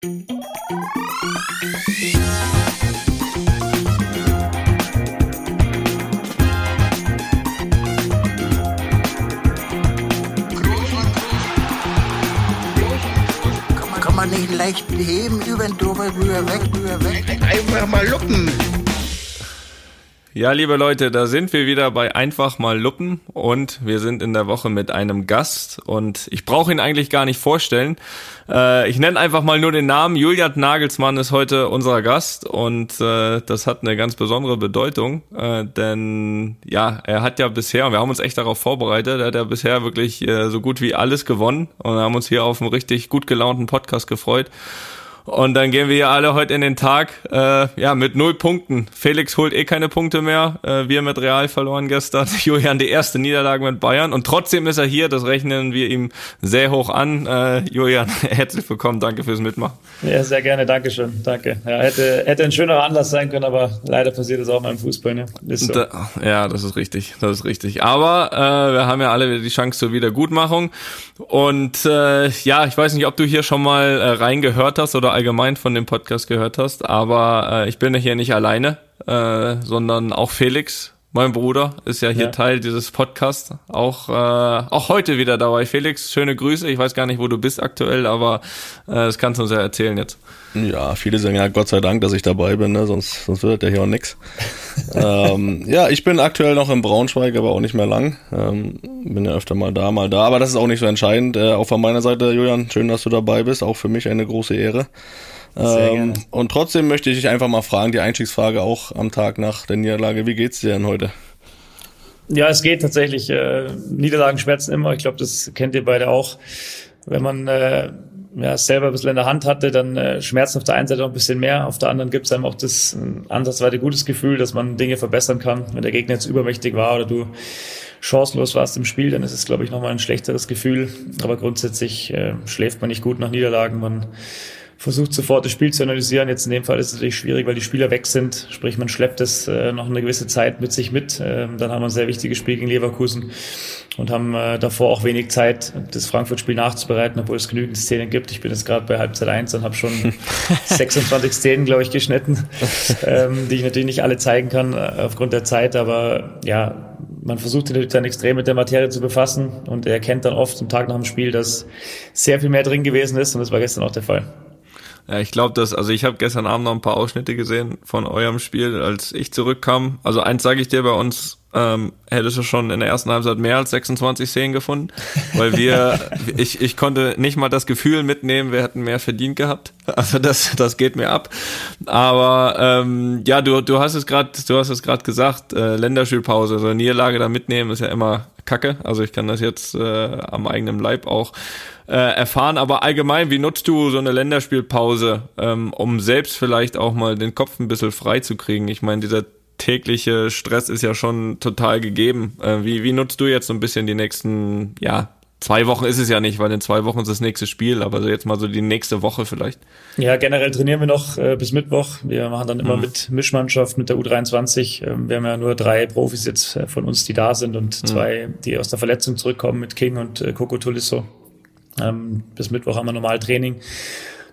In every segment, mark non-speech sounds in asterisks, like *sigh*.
Kann man nicht leicht heben, über den drüber, rüber, weg, rüber, weg. Einfach mal luppen. Ja, liebe Leute, da sind wir wieder bei Einfach mal Luppen und wir sind in der Woche mit einem Gast und ich brauche ihn eigentlich gar nicht vorstellen. Äh, ich nenne einfach mal nur den Namen. Julian Nagelsmann ist heute unser Gast und äh, das hat eine ganz besondere Bedeutung, äh, denn ja, er hat ja bisher, wir haben uns echt darauf vorbereitet, er hat ja bisher wirklich äh, so gut wie alles gewonnen und haben uns hier auf einen richtig gut gelaunten Podcast gefreut. Und dann gehen wir hier alle heute in den Tag, äh, ja, mit null Punkten. Felix holt eh keine Punkte mehr. Äh, wir mit Real verloren gestern. *laughs* Julian die erste Niederlage mit Bayern. Und trotzdem ist er hier. Das rechnen wir ihm sehr hoch an. Äh, Julian, *laughs* herzlich willkommen. Danke fürs Mitmachen. Ja, sehr gerne. Dankeschön. Danke. Ja, hätte, hätte ein schönerer Anlass sein können, aber leider passiert es auch mal im Fußball. Ne? So. Da, ja, das ist richtig. Das ist richtig. Aber äh, wir haben ja alle wieder die Chance zur Wiedergutmachung. Und äh, ja, ich weiß nicht, ob du hier schon mal äh, reingehört hast oder allgemein von dem Podcast gehört hast, aber äh, ich bin hier nicht alleine, äh, sondern auch Felix, mein Bruder, ist ja hier ja. Teil dieses Podcasts. Auch, äh, auch heute wieder dabei. Felix, schöne Grüße. Ich weiß gar nicht, wo du bist aktuell, aber äh, das kannst du uns ja erzählen jetzt. Ja, viele sagen ja Gott sei Dank, dass ich dabei bin, ne? sonst, sonst wird ja hier auch nix. *laughs* ähm, ja, ich bin aktuell noch in Braunschweig, aber auch nicht mehr lang. Ähm, bin ja öfter mal da, mal da, aber das ist auch nicht so entscheidend. Äh, auch von meiner Seite, Julian, schön, dass du dabei bist. Auch für mich eine große Ehre. Ähm, und trotzdem möchte ich dich einfach mal fragen, die Einstiegsfrage auch am Tag nach der Niederlage, wie geht's dir denn heute? Ja, es geht tatsächlich. Äh, Niederlagen schmerzen immer. Ich glaube, das kennt ihr beide auch. Wenn man äh, ja, selber ein bisschen in der Hand hatte, dann äh, schmerzt auf der einen Seite noch ein bisschen mehr, auf der anderen gibt es einem auch das äh, ansatzweise gutes Gefühl, dass man Dinge verbessern kann. Wenn der Gegner jetzt übermächtig war oder du chancenlos warst im Spiel, dann ist es, glaube ich, nochmal ein schlechteres Gefühl. Aber grundsätzlich äh, schläft man nicht gut nach Niederlagen. Man versucht sofort das Spiel zu analysieren. Jetzt in dem Fall ist es natürlich schwierig, weil die Spieler weg sind. Sprich, man schleppt es äh, noch eine gewisse Zeit mit sich mit. Ähm, dann haben wir ein sehr wichtiges Spiel gegen Leverkusen und haben äh, davor auch wenig Zeit, das Frankfurt-Spiel nachzubereiten, obwohl es genügend Szenen gibt. Ich bin jetzt gerade bei Halbzeit 1 und habe schon *laughs* 26 Szenen, glaube ich, geschnitten, ähm, die ich natürlich nicht alle zeigen kann äh, aufgrund der Zeit. Aber ja, man versucht natürlich dann extrem mit der Materie zu befassen und er erkennt dann oft am Tag nach dem Spiel, dass sehr viel mehr drin gewesen ist und das war gestern auch der Fall. Ja, ich glaube, dass, also ich habe gestern Abend noch ein paar Ausschnitte gesehen von eurem Spiel, als ich zurückkam. Also eins sage ich dir, bei uns ähm, hättest du schon in der ersten Halbzeit mehr als 26 Szenen gefunden, weil wir, *laughs* ich, ich konnte nicht mal das Gefühl mitnehmen, wir hätten mehr verdient gehabt. *laughs* Also das, das geht mir ab. Aber ähm, ja, du, du hast es gerade, du hast es gerade gesagt, äh, Länderspielpause, also Niederlage da mitnehmen ist ja immer Kacke. Also ich kann das jetzt äh, am eigenen Leib auch äh, erfahren. Aber allgemein, wie nutzt du so eine Länderspielpause, ähm, um selbst vielleicht auch mal den Kopf ein bisschen frei zu kriegen? Ich meine, dieser tägliche Stress ist ja schon total gegeben. Äh, wie, wie nutzt du jetzt so ein bisschen die nächsten, ja, zwei Wochen ist es ja nicht, weil in zwei Wochen ist das nächste Spiel, aber so jetzt mal so die nächste Woche vielleicht. Ja, generell trainieren wir noch äh, bis Mittwoch. Wir machen dann immer mhm. mit Mischmannschaft, mit der U23. Ähm, wir haben ja nur drei Profis jetzt äh, von uns, die da sind und mhm. zwei, die aus der Verletzung zurückkommen mit King und äh, Coco Tulisso. Ähm, bis Mittwoch haben wir normal Training.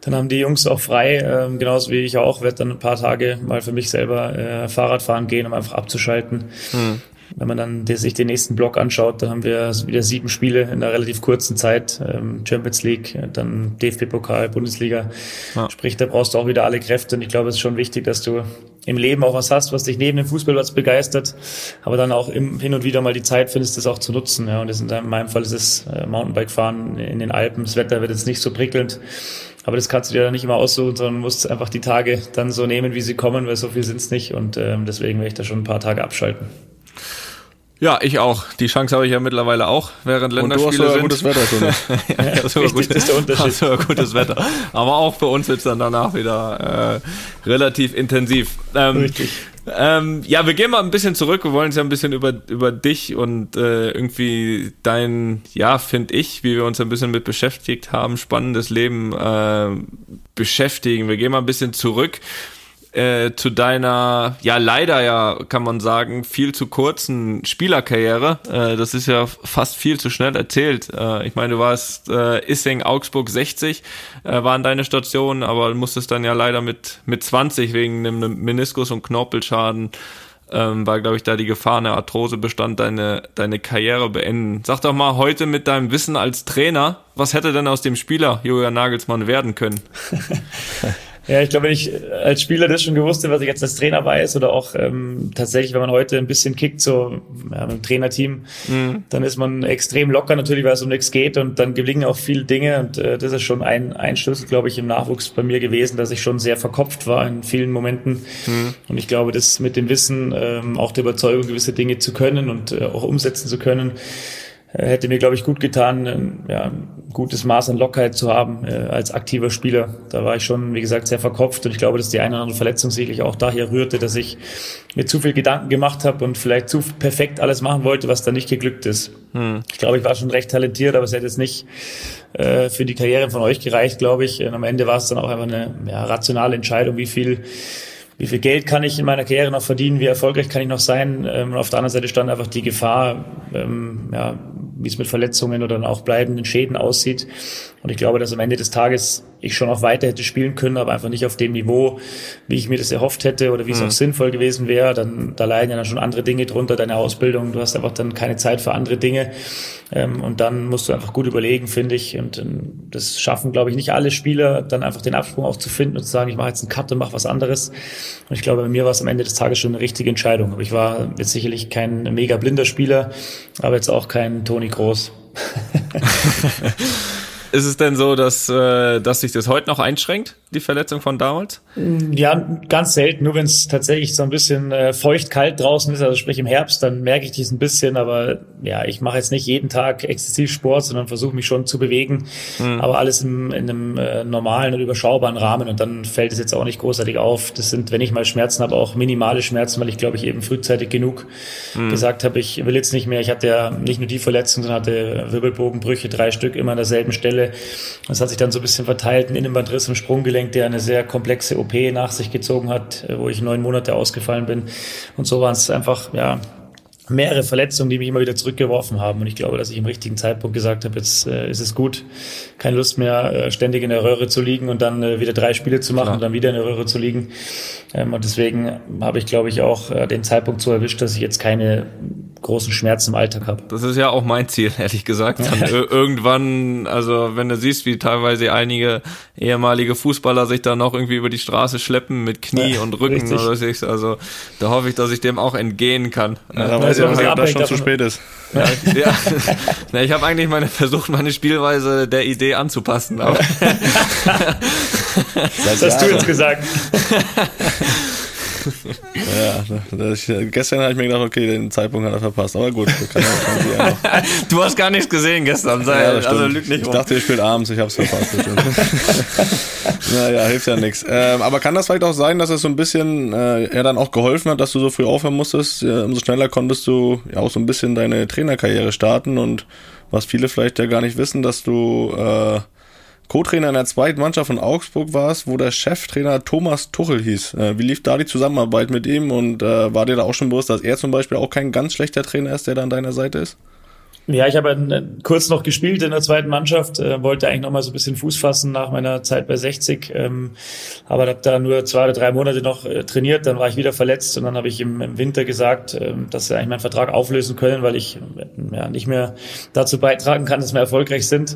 Dann haben die Jungs auch frei, ähm, genauso wie ich auch, werde dann ein paar Tage mal für mich selber äh, Fahrrad fahren gehen, um einfach abzuschalten. Mhm. Wenn man dann sich den nächsten Block anschaut, dann haben wir wieder sieben Spiele in einer relativ kurzen Zeit. Ähm, Champions League, dann DFB-Pokal, Bundesliga. Ja. Sprich, da brauchst du auch wieder alle Kräfte. Und ich glaube, es ist schon wichtig, dass du im Leben auch was hast, was dich neben dem Fußballplatz begeistert, aber dann auch im, hin und wieder mal die Zeit findest, das auch zu nutzen. Ja, und das in meinem Fall ist es äh, Mountainbike-Fahren in den Alpen. Das Wetter wird jetzt nicht so prickelnd. Aber das kannst du dir dann nicht immer aussuchen, sondern musst einfach die Tage dann so nehmen, wie sie kommen, weil so viel sind's nicht. Und ähm, deswegen werde ich da schon ein paar Tage abschalten. Ja, ich auch. Die Chance habe ich ja mittlerweile auch, während Länderspiele Und du hast sind. gutes Wetter schon. *laughs* *laughs* ja, das ist gut, ist der Unterschied. Hast du gutes Wetter. Aber auch für uns wird's dann danach wieder äh, relativ intensiv. Ähm, Richtig. Ähm, ja, wir gehen mal ein bisschen zurück. Wir wollen uns ja ein bisschen über, über dich und äh, irgendwie dein, ja, finde ich, wie wir uns ein bisschen mit beschäftigt haben, spannendes Leben äh, beschäftigen. Wir gehen mal ein bisschen zurück äh, zu deiner, ja leider ja, kann man sagen, viel zu kurzen Spielerkarriere. Äh, das ist ja fast viel zu schnell erzählt. Äh, ich meine, du warst äh, Issing, Augsburg 60, äh, waren deine Stationen, aber musstest dann ja leider mit, mit 20 wegen einem Meniskus- und Knorpelschaden ähm, weil, glaube ich, da die Gefahr einer Arthrose bestand, deine, deine Karriere beenden. Sag doch mal heute mit deinem Wissen als Trainer, was hätte denn aus dem Spieler Julian Nagelsmann werden können? *laughs* Ja, ich glaube, wenn ich als Spieler das schon gewusst hätte, was ich jetzt als Trainer weiß, oder auch ähm, tatsächlich, wenn man heute ein bisschen kickt, so ja, dem Trainerteam, mhm. dann ist man extrem locker natürlich, weil es um nichts geht und dann gelingen auch viele Dinge und äh, das ist schon ein, ein Schlüssel, glaube ich, im Nachwuchs bei mir gewesen, dass ich schon sehr verkopft war in vielen Momenten mhm. und ich glaube, das mit dem Wissen, ähm, auch der Überzeugung, gewisse Dinge zu können und äh, auch umsetzen zu können, äh, hätte mir, glaube ich, gut getan, ein, ja, ein gutes Maß an Lockerheit zu haben äh, als aktiver Spieler. Da war ich schon, wie gesagt, sehr verkopft und ich glaube, dass die eine oder andere Verletzung sicherlich auch daher rührte, dass ich mir zu viel Gedanken gemacht habe und vielleicht zu perfekt alles machen wollte, was da nicht geglückt ist. Hm. Ich glaube, ich war schon recht talentiert, aber es hätte jetzt nicht äh, für die Karriere von euch gereicht, glaube ich. Und am Ende war es dann auch einfach eine ja, rationale Entscheidung, wie viel wie viel Geld kann ich in meiner Karriere noch verdienen, wie erfolgreich kann ich noch sein. Ähm, und auf der anderen Seite stand einfach die Gefahr, ähm, ja, wie es mit Verletzungen oder dann auch bleibenden Schäden aussieht. Und ich glaube, dass am Ende des Tages ich schon auch weiter hätte spielen können, aber einfach nicht auf dem Niveau, wie ich mir das erhofft hätte oder wie es mhm. auch sinnvoll gewesen wäre. Dann da leiden ja dann schon andere Dinge drunter, deine Ausbildung. Du hast einfach dann keine Zeit für andere Dinge. Ähm, und dann musst du einfach gut überlegen, finde ich. Und ähm, das schaffen, glaube ich, nicht alle Spieler, dann einfach den Absprung auch zu finden und zu sagen, ich mache jetzt einen Cut und mache was anderes. Und ich glaube, bei mir war es am Ende des Tages schon eine richtige Entscheidung. Aber ich war jetzt sicherlich kein mega blinder Spieler, aber jetzt auch kein Toni Groß. *laughs* *laughs* Ist es denn so, dass, äh, dass sich das heute noch einschränkt, die Verletzung von damals? Ja, ganz selten. Nur wenn es tatsächlich so ein bisschen äh, feucht kalt draußen ist, also sprich im Herbst, dann merke ich dies ein bisschen. Aber ja, ich mache jetzt nicht jeden Tag exzessiv Sport, sondern versuche mich schon zu bewegen. Mhm. Aber alles im, in einem äh, normalen und überschaubaren Rahmen. Und dann fällt es jetzt auch nicht großartig auf. Das sind, wenn ich mal Schmerzen habe, auch minimale Schmerzen, weil ich glaube ich eben frühzeitig genug mhm. gesagt habe, ich will jetzt nicht mehr. Ich hatte ja nicht nur die Verletzung, sondern hatte Wirbelbogenbrüche, drei Stück immer an derselben Stelle das hat sich dann so ein bisschen verteilt, ein Innenbandriss im Sprunggelenk, der eine sehr komplexe OP nach sich gezogen hat, wo ich neun Monate ausgefallen bin. Und so waren es einfach, ja, mehrere Verletzungen, die mich immer wieder zurückgeworfen haben. Und ich glaube, dass ich im richtigen Zeitpunkt gesagt habe, jetzt äh, ist es gut, keine Lust mehr, äh, ständig in der Röhre zu liegen und dann äh, wieder drei Spiele zu machen Klar. und dann wieder in der Röhre zu liegen. Ähm, und deswegen habe ich, glaube ich, auch äh, den Zeitpunkt so erwischt, dass ich jetzt keine großen Schmerzen im Alltag habe. Das ist ja auch mein Ziel, *laughs* ehrlich gesagt. Dann irgendwann, also wenn du siehst, wie teilweise einige ehemalige Fußballer sich da noch irgendwie über die Straße schleppen mit Knie ja, und Rücken richtig. oder so, also da hoffe ich, dass ich dem auch entgehen kann. Ja, da weiß ich, dass das schon zu spät ist. Ja, *laughs* ja. Na, ich habe eigentlich meine versucht, meine Spielweise der Idee anzupassen. Aber *laughs* das hast du jetzt gesagt. *laughs* ja, das, gestern habe ich mir gedacht, okay, den Zeitpunkt hat er verpasst. Aber gut, kann kann *laughs* Du hast gar nichts gesehen gestern, sei, ja, also lüg nicht Ich dachte, ihr spielt abends, ich habe es verpasst. *laughs* naja, hilft ja nichts. Ähm, aber kann das vielleicht auch sein, dass es so ein bisschen äh, er dann auch geholfen hat, dass du so früh aufhören musstest? Ja, umso schneller konntest du ja auch so ein bisschen deine Trainerkarriere starten und was viele vielleicht ja gar nicht wissen, dass du äh, Co-Trainer in der zweiten Mannschaft von Augsburg warst, wo der Cheftrainer Thomas Tuchel hieß. Äh, wie lief da die Zusammenarbeit mit ihm und äh, war dir da auch schon bewusst, dass er zum Beispiel auch kein ganz schlechter Trainer ist, der da an deiner Seite ist? Ja, ich habe äh, kurz noch gespielt in der zweiten Mannschaft, äh, wollte eigentlich noch mal so ein bisschen Fuß fassen nach meiner Zeit bei 60, ähm, aber habe da nur zwei oder drei Monate noch äh, trainiert, dann war ich wieder verletzt und dann habe ich im, im, Winter gesagt, äh, dass wir eigentlich meinen Vertrag auflösen können, weil ich äh, ja, nicht mehr dazu beitragen kann, dass wir erfolgreich sind.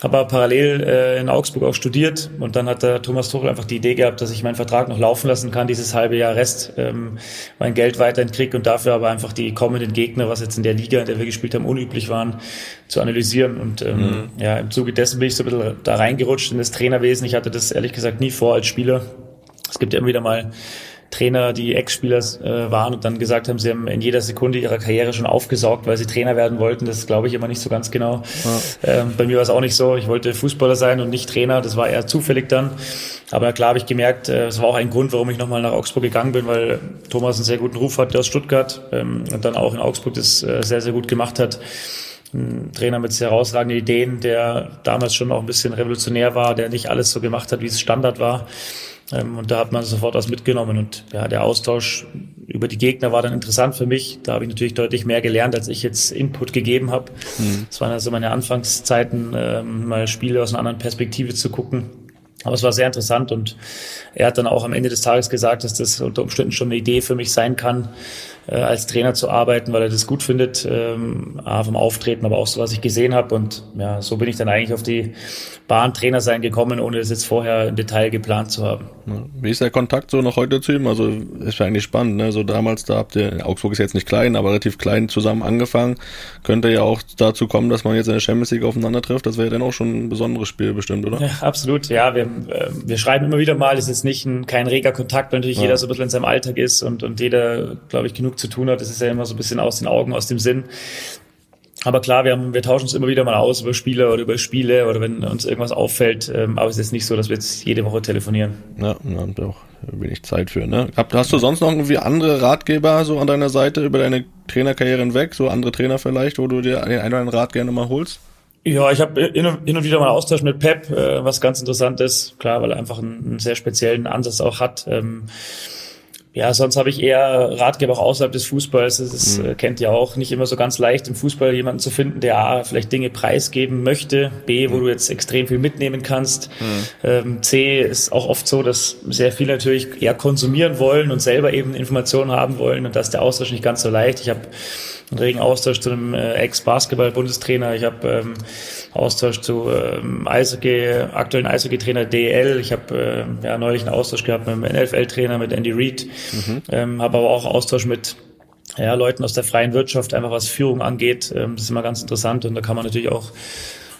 Habe aber parallel äh, in Augsburg auch studiert und dann hat der Thomas Tuchel einfach die Idee gehabt, dass ich meinen Vertrag noch laufen lassen kann, dieses halbe Jahr Rest, ähm, mein Geld weiterhin kriege und dafür aber einfach die kommenden Gegner, was jetzt in der Liga, in der wir gespielt haben, unüblich möglich waren, zu analysieren. Und ähm, mhm. ja, im Zuge dessen bin ich so ein bisschen da reingerutscht in das Trainerwesen. Ich hatte das ehrlich gesagt nie vor als Spieler. Es gibt ja immer wieder mal Trainer, die Ex-Spieler äh, waren und dann gesagt haben, sie haben in jeder Sekunde ihrer Karriere schon aufgesaugt, weil sie Trainer werden wollten. Das glaube ich immer nicht so ganz genau. Ja. Ähm, bei mir war es auch nicht so. Ich wollte Fußballer sein und nicht Trainer. Das war eher zufällig dann. Aber klar habe ich gemerkt, äh, es war auch ein Grund, warum ich nochmal nach Augsburg gegangen bin, weil Thomas einen sehr guten Ruf hatte aus Stuttgart ähm, und dann auch in Augsburg das äh, sehr, sehr gut gemacht hat ein Trainer mit sehr herausragenden Ideen, der damals schon auch ein bisschen revolutionär war, der nicht alles so gemacht hat, wie es Standard war. Ähm, und da hat man sofort was mitgenommen. Und ja, der Austausch über die Gegner war dann interessant für mich. Da habe ich natürlich deutlich mehr gelernt, als ich jetzt Input gegeben habe. Mhm. Das waren also meine Anfangszeiten, ähm, mal Spiele aus einer anderen Perspektive zu gucken. Aber es war sehr interessant und er hat dann auch am Ende des Tages gesagt, dass das unter Umständen schon eine Idee für mich sein kann, äh, als Trainer zu arbeiten, weil er das gut findet, ähm, vom Auftreten, aber auch so, was ich gesehen habe. Und ja, so bin ich dann eigentlich auf die Bahn Trainer sein gekommen, ohne das jetzt vorher im Detail geplant zu haben. Wie ist der Kontakt so noch heute zu ihm? Also ist ja eigentlich spannend, ne? So damals, da habt ihr, Augsburg ist jetzt nicht klein, aber relativ klein zusammen angefangen. Könnte ja auch dazu kommen, dass man jetzt in der Champions League aufeinander trifft. Das wäre dann auch schon ein besonderes Spiel bestimmt, oder? Ja, absolut, ja. Wir, äh, wir schreiben immer wieder mal, es ist nicht ein, kein reger Kontakt, weil natürlich ja. jeder so ein bisschen in seinem Alltag ist und, und jeder, glaube ich, genug zu tun hat. Das ist ja immer so ein bisschen aus den Augen, aus dem Sinn. Aber klar, wir, haben, wir tauschen uns immer wieder mal aus über Spieler oder über Spiele oder wenn uns irgendwas auffällt. Ähm, aber es ist nicht so, dass wir jetzt jede Woche telefonieren. Ja, wir haben auch wenig Zeit für. Ne? Hast du sonst noch irgendwie andere Ratgeber so an deiner Seite über deine Trainerkarriere hinweg? So andere Trainer vielleicht, wo du dir den einen oder anderen Rat gerne mal holst? Ja, ich habe hin und wieder mal Austausch mit Pep, äh, was ganz interessant ist. Klar, weil er einfach einen, einen sehr speziellen Ansatz auch hat. Ja, sonst habe ich eher Ratgeber auch außerhalb des Fußballs. Das ist, mhm. Äh, kennt ihr auch, nicht immer so ganz leicht im Fußball jemanden zu finden, der A, vielleicht Dinge preisgeben möchte, B, wo mhm. du jetzt extrem viel mitnehmen kannst. Mhm. Ähm, C ist auch oft so, dass sehr viele natürlich eher konsumieren wollen und selber eben Informationen haben wollen und da ist der Austausch nicht ganz so leicht. Ich habe einen regen Austausch zu einem äh, Ex-Basketball-Bundestrainer. Ich habe ähm, Austausch zu ähm, Eishockey, aktuellen Eishockey-Trainer DL. Ich habe äh, ja, neulich einen Austausch gehabt mit dem NFL-Trainer, mit Andy Reid. Mhm. Ähm, habe aber auch Austausch mit ja, Leuten aus der freien Wirtschaft, einfach was Führung angeht. Ähm, das ist immer ganz interessant und da kann man natürlich auch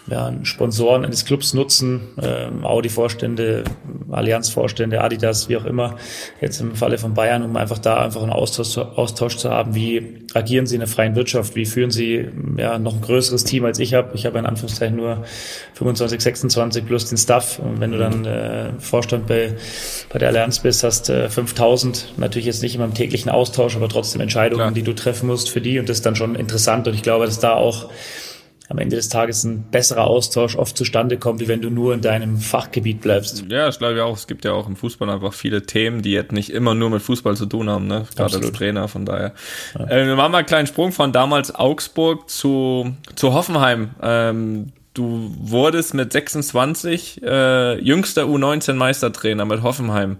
ja, Sponsoren eines Clubs nutzen, äh, Audi-Vorstände, Allianz-Vorstände, Adidas, wie auch immer, jetzt im Falle von Bayern, um einfach da einfach einen Austausch, Austausch zu haben, wie agieren sie in der freien Wirtschaft, wie führen sie ja noch ein größeres Team als ich habe. Ich habe in Anführungszeichen nur 25, 26 plus den Staff. Und wenn du dann äh, Vorstand bei, bei der Allianz bist, hast äh, 5000, natürlich jetzt nicht immer im täglichen Austausch, aber trotzdem Entscheidungen, Klar. die du treffen musst für die und das ist dann schon interessant und ich glaube, dass da auch am Ende des Tages ein besserer Austausch oft zustande kommt, wie wenn du nur in deinem Fachgebiet bleibst. Ja, das glaube ich auch. Es gibt ja auch im Fußball einfach viele Themen, die jetzt nicht immer nur mit Fußball zu tun haben, ne? Gerade als Trainer, von daher. Ja. Äh, wir machen mal einen kleinen Sprung von damals Augsburg zu, zu Hoffenheim. Ähm, du wurdest mit 26 äh, jüngster U19-Meistertrainer mit Hoffenheim.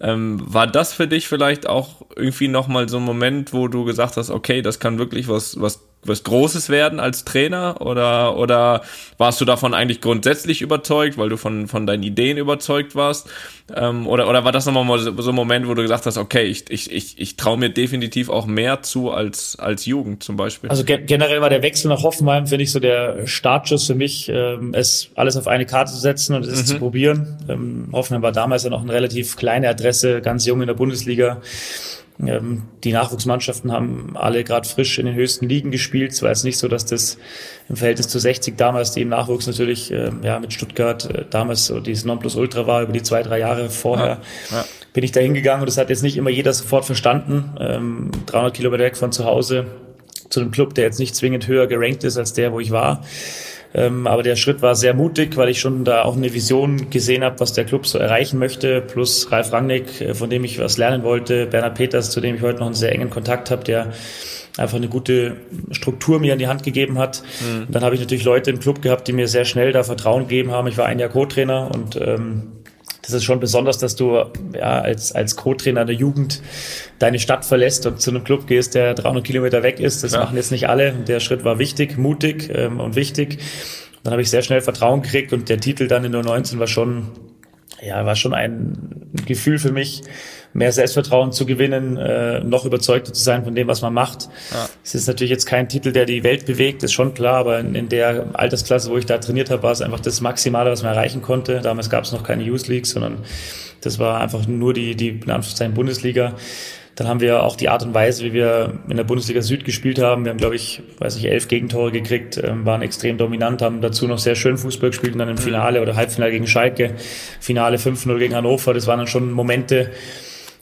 Ähm, war das für dich vielleicht auch irgendwie nochmal so ein Moment, wo du gesagt hast, okay, das kann wirklich was, was was Großes werden als Trainer oder oder warst du davon eigentlich grundsätzlich überzeugt, weil du von von deinen Ideen überzeugt warst ähm, oder oder war das nochmal mal so, so ein Moment, wo du gesagt hast, okay, ich ich ich, ich traue mir definitiv auch mehr zu als als Jugend zum Beispiel. Also ge generell war der Wechsel nach Hoffenheim finde ich so der Startschuss für mich, ähm, es alles auf eine Karte zu setzen und es mhm. zu probieren. Ähm, Hoffenheim war damals ja noch eine relativ kleine Adresse, ganz jung in der Bundesliga. Ähm, die Nachwuchsmannschaften haben alle gerade frisch in den höchsten Ligen gespielt. Es war jetzt nicht so, dass das im Verhältnis zu 60 damals, die im Nachwuchs natürlich äh, ja mit Stuttgart äh, damals so dieses Nonplusultra war über die zwei, drei Jahre vorher. Ja, ja. Bin ich da hingegangen und das hat jetzt nicht immer jeder sofort verstanden. Ähm, 300 Kilometer weg von zu Hause zu einem Club, der jetzt nicht zwingend höher gerankt ist als der, wo ich war. Ähm, aber der Schritt war sehr mutig, weil ich schon da auch eine Vision gesehen habe, was der Club so erreichen möchte. Plus Ralf Rangnick, äh, von dem ich was lernen wollte, Bernhard Peters, zu dem ich heute noch einen sehr engen Kontakt habe, der einfach eine gute Struktur mir in die Hand gegeben hat. Mhm. dann habe ich natürlich Leute im Club gehabt, die mir sehr schnell da Vertrauen gegeben haben. Ich war ein Jahr Co-Trainer und ähm, das ist schon besonders, dass du ja, als, als Co-Trainer der Jugend deine Stadt verlässt und zu einem Club gehst, der 300 Kilometer weg ist. Das ja. machen jetzt nicht alle. Der Schritt war wichtig, mutig ähm, und wichtig. Dann habe ich sehr schnell Vertrauen gekriegt und der Titel dann in der 19 war schon, ja, war schon ein Gefühl für mich, mehr Selbstvertrauen zu gewinnen, äh, noch überzeugter zu sein von dem, was man macht. Ja. Es ist natürlich jetzt kein Titel, der die Welt bewegt, ist schon klar, aber in, in der Altersklasse, wo ich da trainiert habe, war es einfach das Maximale, was man erreichen konnte. Damals gab es noch keine Youth League, sondern das war einfach nur die, die in Anführungszeichen Bundesliga. Dann haben wir auch die Art und Weise, wie wir in der Bundesliga Süd gespielt haben. Wir haben, glaube ich, weiß nicht, elf Gegentore gekriegt, ähm, waren extrem dominant, haben dazu noch sehr schön Fußball gespielt und dann im mhm. Finale oder Halbfinale gegen Schalke, Finale 5-0 gegen Hannover. Das waren dann schon Momente,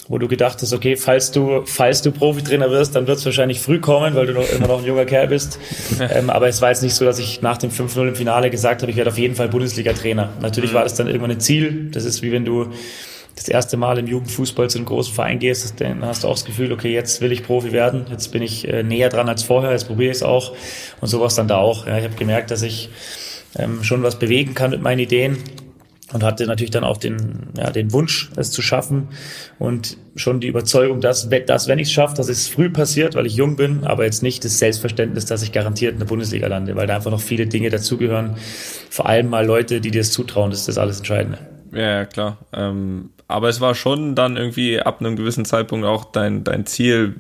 wo du gedacht hast, okay, falls du, falls du Profitrainer wirst, dann wird es wahrscheinlich früh kommen, weil du noch immer noch ein junger Kerl bist. *laughs* ähm, aber es war jetzt nicht so, dass ich nach dem 5-0 im Finale gesagt habe, ich werde auf jeden Fall Bundesliga-Trainer. Natürlich mhm. war das dann irgendwann ein Ziel. Das ist wie wenn du das erste Mal im Jugendfußball zu einem großen Verein gehst, dann hast du auch das Gefühl, okay, jetzt will ich Profi werden, jetzt bin ich äh, näher dran als vorher, jetzt probiere ich es auch und sowas dann da auch. Ja, ich habe gemerkt, dass ich ähm, schon was bewegen kann mit meinen Ideen und hatte natürlich dann auch den, ja, den Wunsch, es zu schaffen und schon die Überzeugung, dass, dass wenn ich es schaffe, dass es früh passiert, weil ich jung bin, aber jetzt nicht das Selbstverständnis, dass ich garantiert in der Bundesliga lande, weil da einfach noch viele Dinge dazugehören. Vor allem mal Leute, die dir es zutrauen, das ist das alles Entscheidende. Ja, klar. Ähm, aber es war schon dann irgendwie ab einem gewissen Zeitpunkt auch dein, dein Ziel,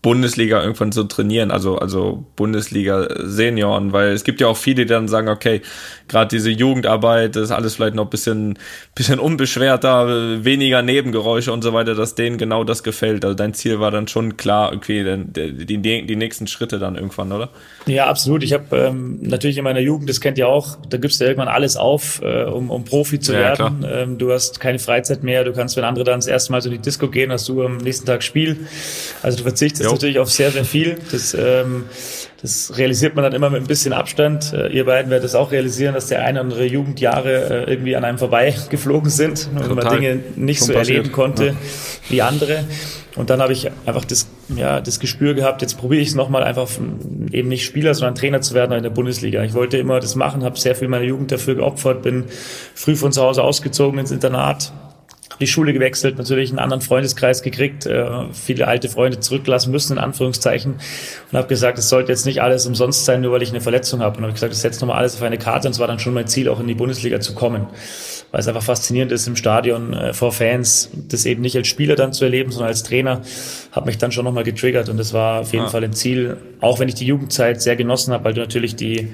Bundesliga irgendwann zu trainieren, also also Bundesliga Senioren, weil es gibt ja auch viele, die dann sagen, okay, gerade diese Jugendarbeit, das ist alles vielleicht noch ein bisschen bisschen unbeschwerter, weniger Nebengeräusche und so weiter, dass denen genau das gefällt. Also dein Ziel war dann schon klar, okay, dann die, die, die nächsten Schritte dann irgendwann, oder? Ja, absolut. Ich habe ähm, natürlich in meiner Jugend, das kennt ihr auch, da gibst du irgendwann alles auf, äh, um, um Profi zu ja, werden. Ähm, du hast keine Freizeit mehr, du kannst, wenn andere dann das erste Mal so in die Disco gehen, hast du am nächsten Tag Spiel. Also du verzichtest jo. natürlich auf sehr, sehr viel. Das, ähm, das realisiert man dann immer mit ein bisschen Abstand. Äh, ihr beiden werdet es auch realisieren, dass der eine oder andere Jugendjahre äh, irgendwie an einem vorbei geflogen sind und man Dinge nicht so passiert. erleben konnte ja. wie andere. Und dann habe ich einfach das, ja, das Gespür gehabt, jetzt probiere ich es nochmal einfach eben nicht Spieler, sondern Trainer zu werden in der Bundesliga. Ich wollte immer das machen, habe sehr viel meiner Jugend dafür geopfert, bin früh von zu Hause ausgezogen ins Internat, die Schule gewechselt, natürlich einen anderen Freundeskreis gekriegt, äh, viele alte Freunde zurücklassen müssen, in Anführungszeichen. Und habe gesagt, es sollte jetzt nicht alles umsonst sein, nur weil ich eine Verletzung habe. Und habe gesagt, ich setze nochmal alles auf eine Karte. Und es war dann schon mein Ziel, auch in die Bundesliga zu kommen. Weil es einfach faszinierend ist, im Stadion äh, vor Fans, das eben nicht als Spieler dann zu erleben, sondern als Trainer, hat mich dann schon nochmal getriggert. Und das war auf jeden ah. Fall ein Ziel, auch wenn ich die Jugendzeit sehr genossen habe, weil du natürlich die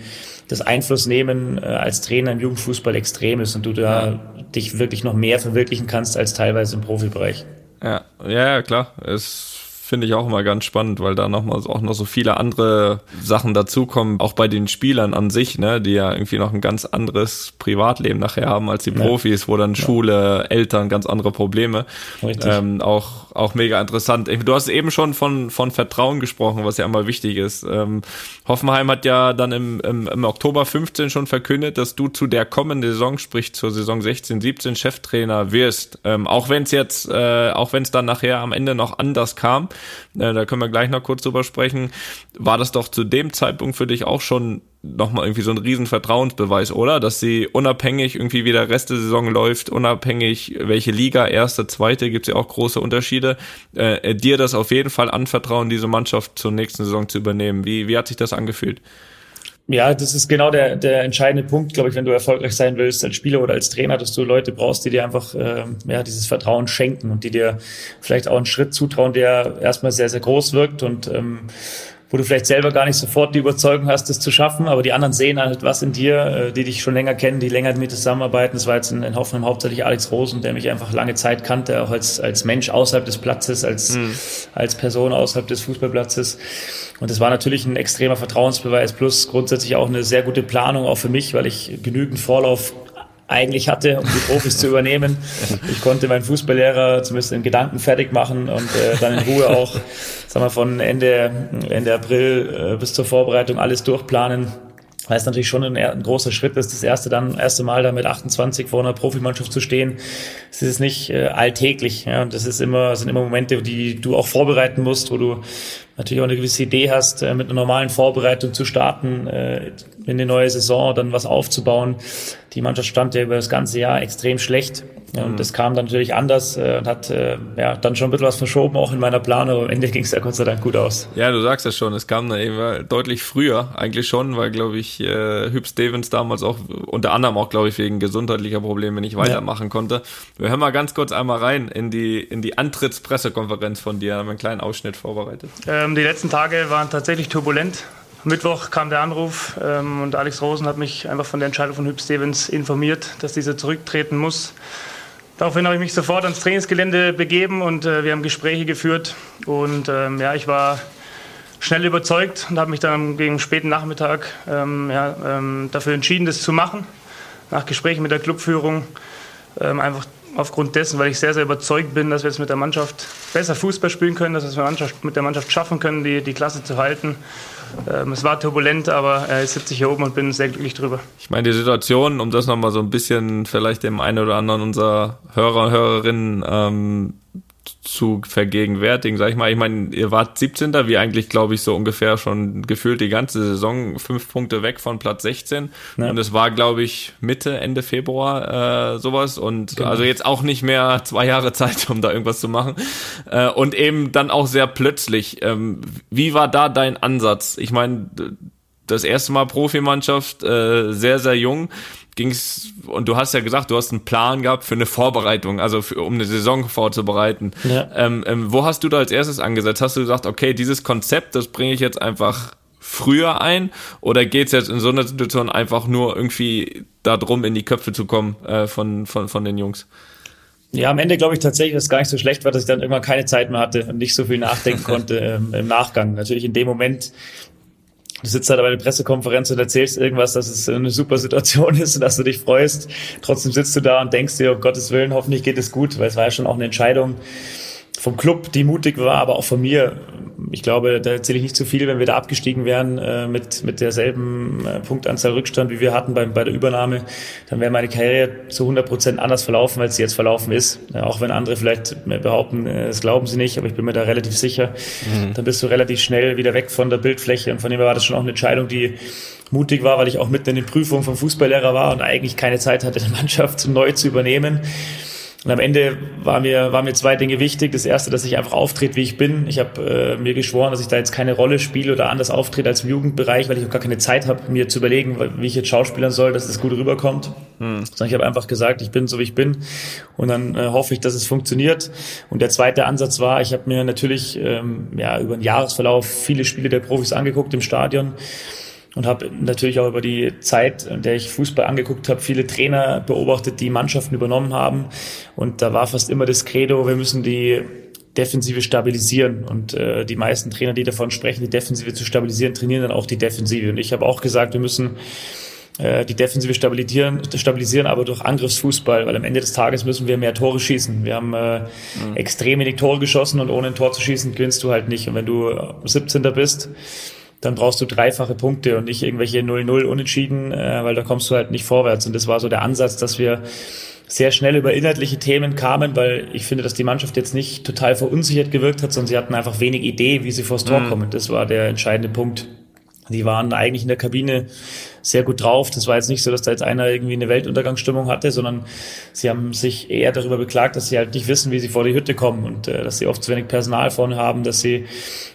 das Einflussnehmen äh, als Trainer im Jugendfußball extrem ist und du da ja. dich wirklich noch mehr verwirklichen kannst als teilweise im Profibereich. Ja, ja, klar. Es finde ich auch immer ganz spannend, weil da nochmal auch noch so viele andere Sachen dazukommen, auch bei den Spielern an sich, ne, die ja irgendwie noch ein ganz anderes Privatleben nachher haben als die ja. Profis, wo dann Schule, Eltern ganz andere Probleme. Ähm, auch, auch mega interessant. Du hast eben schon von, von Vertrauen gesprochen, was ja immer wichtig ist. Ähm, Hoffenheim hat ja dann im, im, im Oktober 15 schon verkündet, dass du zu der kommenden Saison, sprich zur Saison 16, 17 Cheftrainer wirst. Ähm, auch wenn es jetzt, äh, auch wenn es dann nachher am Ende noch anders kam, äh, da können wir gleich noch kurz drüber sprechen, war das doch zu dem Zeitpunkt für dich auch schon nochmal irgendwie so ein riesen Vertrauensbeweis, oder? Dass sie unabhängig irgendwie wie der Rest der Saison läuft, unabhängig welche Liga, erste, zweite, gibt's ja auch große Unterschiede, äh, dir das auf jeden Fall anvertrauen, diese Mannschaft zur nächsten Saison zu übernehmen. Wie, wie hat sich das angefühlt? Ja, das ist genau der, der entscheidende Punkt, glaube ich, wenn du erfolgreich sein willst als Spieler oder als Trainer, dass du Leute brauchst, die dir einfach äh, ja, dieses Vertrauen schenken und die dir vielleicht auch einen Schritt zutrauen, der erstmal sehr, sehr groß wirkt und ähm, wo du vielleicht selber gar nicht sofort die Überzeugung hast, das zu schaffen, aber die anderen sehen halt was in dir, äh, die dich schon länger kennen, die länger mit dir zusammenarbeiten. Das war jetzt in, in Hoffenheim hauptsächlich Alex Rosen, der mich einfach lange Zeit kannte, auch als, als Mensch außerhalb des Platzes, als, mhm. als Person außerhalb des Fußballplatzes. Und das war natürlich ein extremer Vertrauensbeweis plus grundsätzlich auch eine sehr gute Planung auch für mich, weil ich genügend Vorlauf eigentlich hatte, um die Profis zu übernehmen. Ich konnte meinen Fußballlehrer zumindest in Gedanken fertig machen und äh, dann in Ruhe auch, sagen wir, von Ende, Ende April äh, bis zur Vorbereitung alles durchplanen weil es natürlich schon ein, ein, großer Schritt ist, das erste dann erste Mal da mit 28 vor einer Profimannschaft zu stehen. Es ist nicht äh, alltäglich. Ja, und das ist immer sind immer Momente, die du auch vorbereiten musst, wo du natürlich auch eine gewisse Idee hast, äh, mit einer normalen Vorbereitung zu starten, äh, in eine neue Saison dann was aufzubauen. Die Mannschaft stand ja über das ganze Jahr extrem schlecht. Ja, und mhm. das kam dann natürlich anders äh, und hat äh, ja, dann schon ein bisschen was verschoben, auch in meiner Planung. Aber am Ende ging es ja Gott sei Dank gut aus. Ja, du sagst es schon, es kam dann eben deutlich früher eigentlich schon, weil, glaube ich, äh, Hüb Stevens damals auch, unter anderem auch, glaube ich, wegen gesundheitlicher Probleme nicht weitermachen ja. konnte. Wir hören mal ganz kurz einmal rein in die, in die Antrittspressekonferenz von dir. Da haben wir einen kleinen Ausschnitt vorbereitet. Ähm, die letzten Tage waren tatsächlich turbulent. Mittwoch kam der Anruf ähm, und Alex Rosen hat mich einfach von der Entscheidung von Hüb Stevens informiert, dass dieser zurücktreten muss. Daraufhin habe ich mich sofort ans Trainingsgelände begeben und äh, wir haben Gespräche geführt. Und ähm, ja, ich war schnell überzeugt und habe mich dann gegen späten Nachmittag ähm, ja, ähm, dafür entschieden, das zu machen. Nach Gesprächen mit der Clubführung ähm, einfach aufgrund dessen, weil ich sehr, sehr überzeugt bin, dass wir jetzt mit der Mannschaft besser Fußball spielen können, dass wir es mit der Mannschaft schaffen können, die, die Klasse zu halten. Ähm, es war turbulent, aber äh, jetzt sitze ich hier oben und bin sehr glücklich drüber. Ich meine, die Situation, um das nochmal so ein bisschen vielleicht dem einen oder anderen unserer Hörer und Hörerinnen ähm, zu vergegenwärtigen, sag ich mal. Ich meine, ihr wart 17. wie eigentlich, glaube ich, so ungefähr schon gefühlt die ganze Saison, fünf Punkte weg von Platz 16. Ja. Und es war, glaube ich, Mitte, Ende Februar äh, sowas. Und genau. also jetzt auch nicht mehr *laughs* zwei Jahre Zeit, um da irgendwas zu machen. Äh, und eben dann auch sehr plötzlich. Ähm, wie war da dein Ansatz? Ich meine, das erste Mal Profimannschaft, äh, sehr, sehr jung ging's und du hast ja gesagt, du hast einen Plan gehabt für eine Vorbereitung, also für, um eine Saison vorzubereiten. Ja. Ähm, ähm, wo hast du da als erstes angesetzt? Hast du gesagt, okay, dieses Konzept, das bringe ich jetzt einfach früher ein oder geht's jetzt in so einer Situation einfach nur irgendwie darum, in die Köpfe zu kommen äh, von, von, von den Jungs? Ja, am Ende glaube ich tatsächlich, dass es gar nicht so schlecht war, dass ich dann irgendwann keine Zeit mehr hatte und nicht so viel nachdenken konnte ähm, im Nachgang. Natürlich in dem Moment du sitzt da bei der Pressekonferenz und erzählst irgendwas, dass es eine super Situation *laughs* ist und dass du dich freust. Trotzdem sitzt du da und denkst dir, um Gottes Willen, hoffentlich geht es gut, weil es war ja schon auch eine Entscheidung, vom Club, die mutig war, aber auch von mir. Ich glaube, da erzähle ich nicht zu viel, wenn wir da abgestiegen wären äh, mit, mit derselben äh, Punktanzahl Rückstand, wie wir hatten beim, bei der Übernahme, dann wäre meine Karriere zu 100 Prozent anders verlaufen, als sie jetzt verlaufen ist. Ja, auch wenn andere vielleicht behaupten, äh, das glauben sie nicht, aber ich bin mir da relativ sicher. Mhm. Dann bist du relativ schnell wieder weg von der Bildfläche und von dem war das schon auch eine Entscheidung, die mutig war, weil ich auch mitten in den Prüfungen vom Fußballlehrer war und eigentlich keine Zeit hatte, *laughs* die Mannschaft neu zu übernehmen. Und am Ende war mir, war mir zwei Dinge wichtig. Das erste, dass ich einfach auftrete, wie ich bin. Ich habe äh, mir geschworen, dass ich da jetzt keine Rolle spiele oder anders auftrete als im Jugendbereich, weil ich auch gar keine Zeit habe, mir zu überlegen, wie ich jetzt schauspielern soll, dass das gut rüberkommt. Hm. Sondern ich habe einfach gesagt, ich bin so, wie ich bin. Und dann äh, hoffe ich, dass es funktioniert. Und der zweite Ansatz war, ich habe mir natürlich ähm, ja, über den Jahresverlauf viele Spiele der Profis angeguckt im Stadion und habe natürlich auch über die Zeit, in der ich Fußball angeguckt habe, viele Trainer beobachtet, die Mannschaften übernommen haben. Und da war fast immer das Credo, wir müssen die Defensive stabilisieren. Und äh, die meisten Trainer, die davon sprechen, die Defensive zu stabilisieren, trainieren dann auch die Defensive. Und ich habe auch gesagt, wir müssen äh, die Defensive stabilisieren, stabilisieren, aber durch Angriffsfußball, weil am Ende des Tages müssen wir mehr Tore schießen. Wir haben äh, mhm. extrem wenig Tore geschossen und ohne ein Tor zu schießen gewinnst du halt nicht. Und wenn du 17. bist, dann brauchst du dreifache Punkte und nicht irgendwelche 0-0 unentschieden, äh, weil da kommst du halt nicht vorwärts. Und das war so der Ansatz, dass wir sehr schnell über inhaltliche Themen kamen, weil ich finde, dass die Mannschaft jetzt nicht total verunsichert gewirkt hat, sondern sie hatten einfach wenig Idee, wie sie vors Tor mhm. kommen. Das war der entscheidende Punkt. Die waren eigentlich in der Kabine sehr gut drauf. Das war jetzt nicht so, dass da jetzt einer irgendwie eine Weltuntergangsstimmung hatte, sondern sie haben sich eher darüber beklagt, dass sie halt nicht wissen, wie sie vor die Hütte kommen und äh, dass sie oft zu wenig Personal vorne haben, dass sie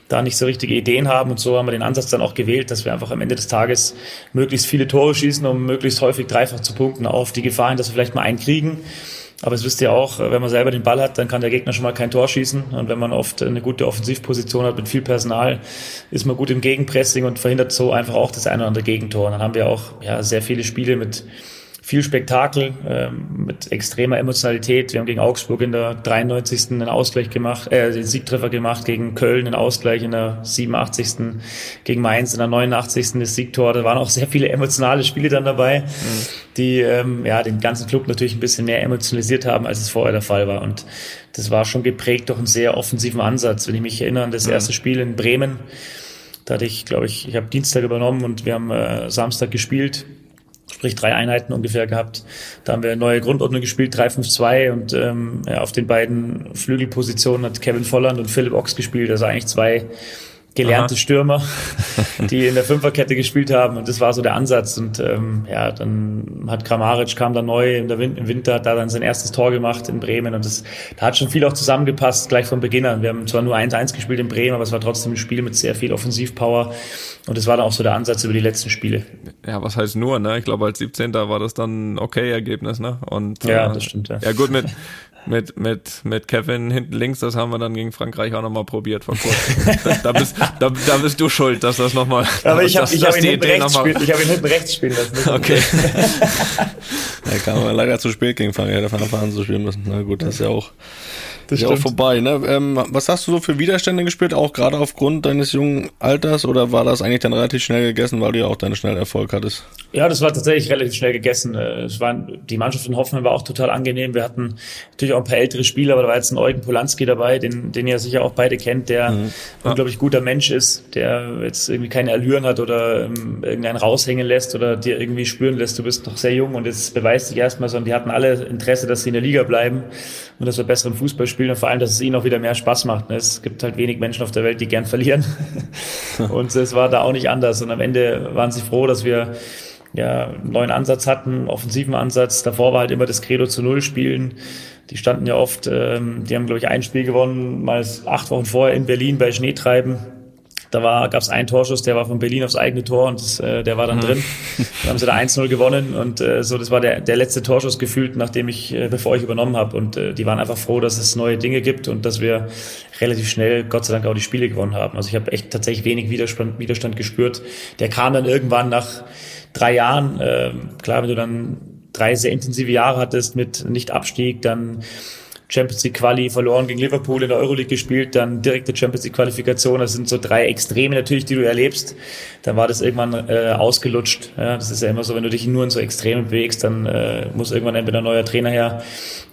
da nicht so richtige Ideen haben. Und so haben wir den Ansatz dann auch gewählt, dass wir einfach am Ende des Tages möglichst viele Tore schießen, um möglichst häufig dreifach zu punkten, auf die Gefahr hin, dass wir vielleicht mal einen kriegen aber es wisst ihr auch, wenn man selber den Ball hat, dann kann der Gegner schon mal kein Tor schießen. Und wenn man oft eine gute Offensivposition hat mit viel Personal, ist man gut im Gegenpressing und verhindert so einfach auch das eine oder andere Gegentor. Und dann haben wir auch ja, sehr viele Spiele mit viel Spektakel, ähm, mit extremer Emotionalität. Wir haben gegen Augsburg in der 93. einen Ausgleich gemacht, äh, den Siegtreffer gemacht, gegen Köln einen Ausgleich in der 87. gegen Mainz in der 89. das Siegtor. Da waren auch sehr viele emotionale Spiele dann dabei, mhm. die ähm, ja den ganzen Club natürlich ein bisschen mehr emotionalisiert haben, als es vorher der Fall war. Und das war schon geprägt durch einen sehr offensiven Ansatz. Wenn ich mich erinnere an das mhm. erste Spiel in Bremen, da hatte ich, glaube ich, ich habe Dienstag übernommen und wir haben äh, Samstag gespielt sprich drei Einheiten ungefähr gehabt. Da haben wir eine neue Grundordnung gespielt, 3-5-2 und ähm, auf den beiden Flügelpositionen hat Kevin Volland und Philipp Ochs gespielt, also eigentlich zwei gelernte Aha. Stürmer, *laughs* die in der Fünferkette gespielt haben und das war so der Ansatz und ähm, ja, dann hat Kramaric kam dann neu im Winter, hat da dann sein erstes Tor gemacht in Bremen und das, da hat schon viel auch zusammengepasst, gleich von Beginn an. Wir haben zwar nur 1-1 gespielt in Bremen, aber es war trotzdem ein Spiel mit sehr viel Offensivpower und das war dann auch so der Ansatz über die letzten Spiele. Ja, was heißt nur, ne? Ich glaube, als 17. war das dann ein okay Ergebnis, ne? Und, ja, äh, das stimmt, ja. Ja, gut, mit, *laughs* mit, mit, mit Kevin hinten links, das haben wir dann gegen Frankreich auch nochmal probiert vor kurzem. *laughs* da, bist, da, da bist du schuld, dass das nochmal. Aber ich habe hab ihn, hinten rechts ich hab ihn hinten rechts spielen lassen. Okay. da kam er leider zu spät gegen Frankreich, hätte an zu spielen müssen. Na gut, das ist ja auch, das ist ja auch vorbei. Ne? Ähm, was hast du so für Widerstände gespielt, auch gerade aufgrund deines jungen Alters, oder war das eigentlich dann relativ schnell gegessen, weil du ja auch deinen schnellen Erfolg hattest? Ja, das war tatsächlich relativ schnell gegessen. Äh, es waren, die Mannschaft in Hoffenheim war auch total angenehm. Wir hatten natürlich auch ein paar ältere Spieler, aber da war jetzt ein Eugen Polanski dabei, den, den ihr sicher auch beide kennt, der mhm. ja. unglaublich guter Mensch ist, der jetzt irgendwie keine Allüren hat oder ähm, irgendeinen raushängen lässt oder dir irgendwie spüren lässt, du bist noch sehr jung und jetzt beweist dich erstmal, sondern die hatten alle Interesse, dass sie in der Liga bleiben und dass wir besseren Fußball spielen und vor allem, dass es ihnen auch wieder mehr Spaß macht. Ne? Es gibt halt wenig Menschen auf der Welt, die gern verlieren. *laughs* und es war da auch nicht anders. Und am Ende waren sie froh, dass wir ja, neuen Ansatz hatten, offensiven Ansatz. Davor war halt immer das Credo zu Null spielen. Die standen ja oft, ähm, die haben, glaube ich, ein Spiel gewonnen, mal acht Wochen vorher in Berlin bei Schneetreiben. Da war, gab es einen Torschuss, der war von Berlin aufs eigene Tor und das, äh, der war dann mhm. drin. Dann haben sie da 1-0 gewonnen und äh, so, das war der, der letzte Torschuss gefühlt, nachdem ich, äh, bevor ich übernommen habe. Und äh, die waren einfach froh, dass es neue Dinge gibt und dass wir relativ schnell, Gott sei Dank, auch die Spiele gewonnen haben. Also ich habe echt tatsächlich wenig Widerstand, Widerstand gespürt. Der kam dann irgendwann nach drei Jahren, äh, klar, wenn du dann drei sehr intensive Jahre hattest mit Nicht-Abstieg, dann Champions League Quali verloren gegen Liverpool in der Euroleague gespielt, dann direkte Champions League Qualifikation. Das sind so drei Extreme natürlich, die du erlebst. Dann war das irgendwann äh, ausgelutscht. Ja, das ist ja immer so, wenn du dich nur in so Extremen bewegst, dann äh, muss irgendwann entweder ein neuer Trainer her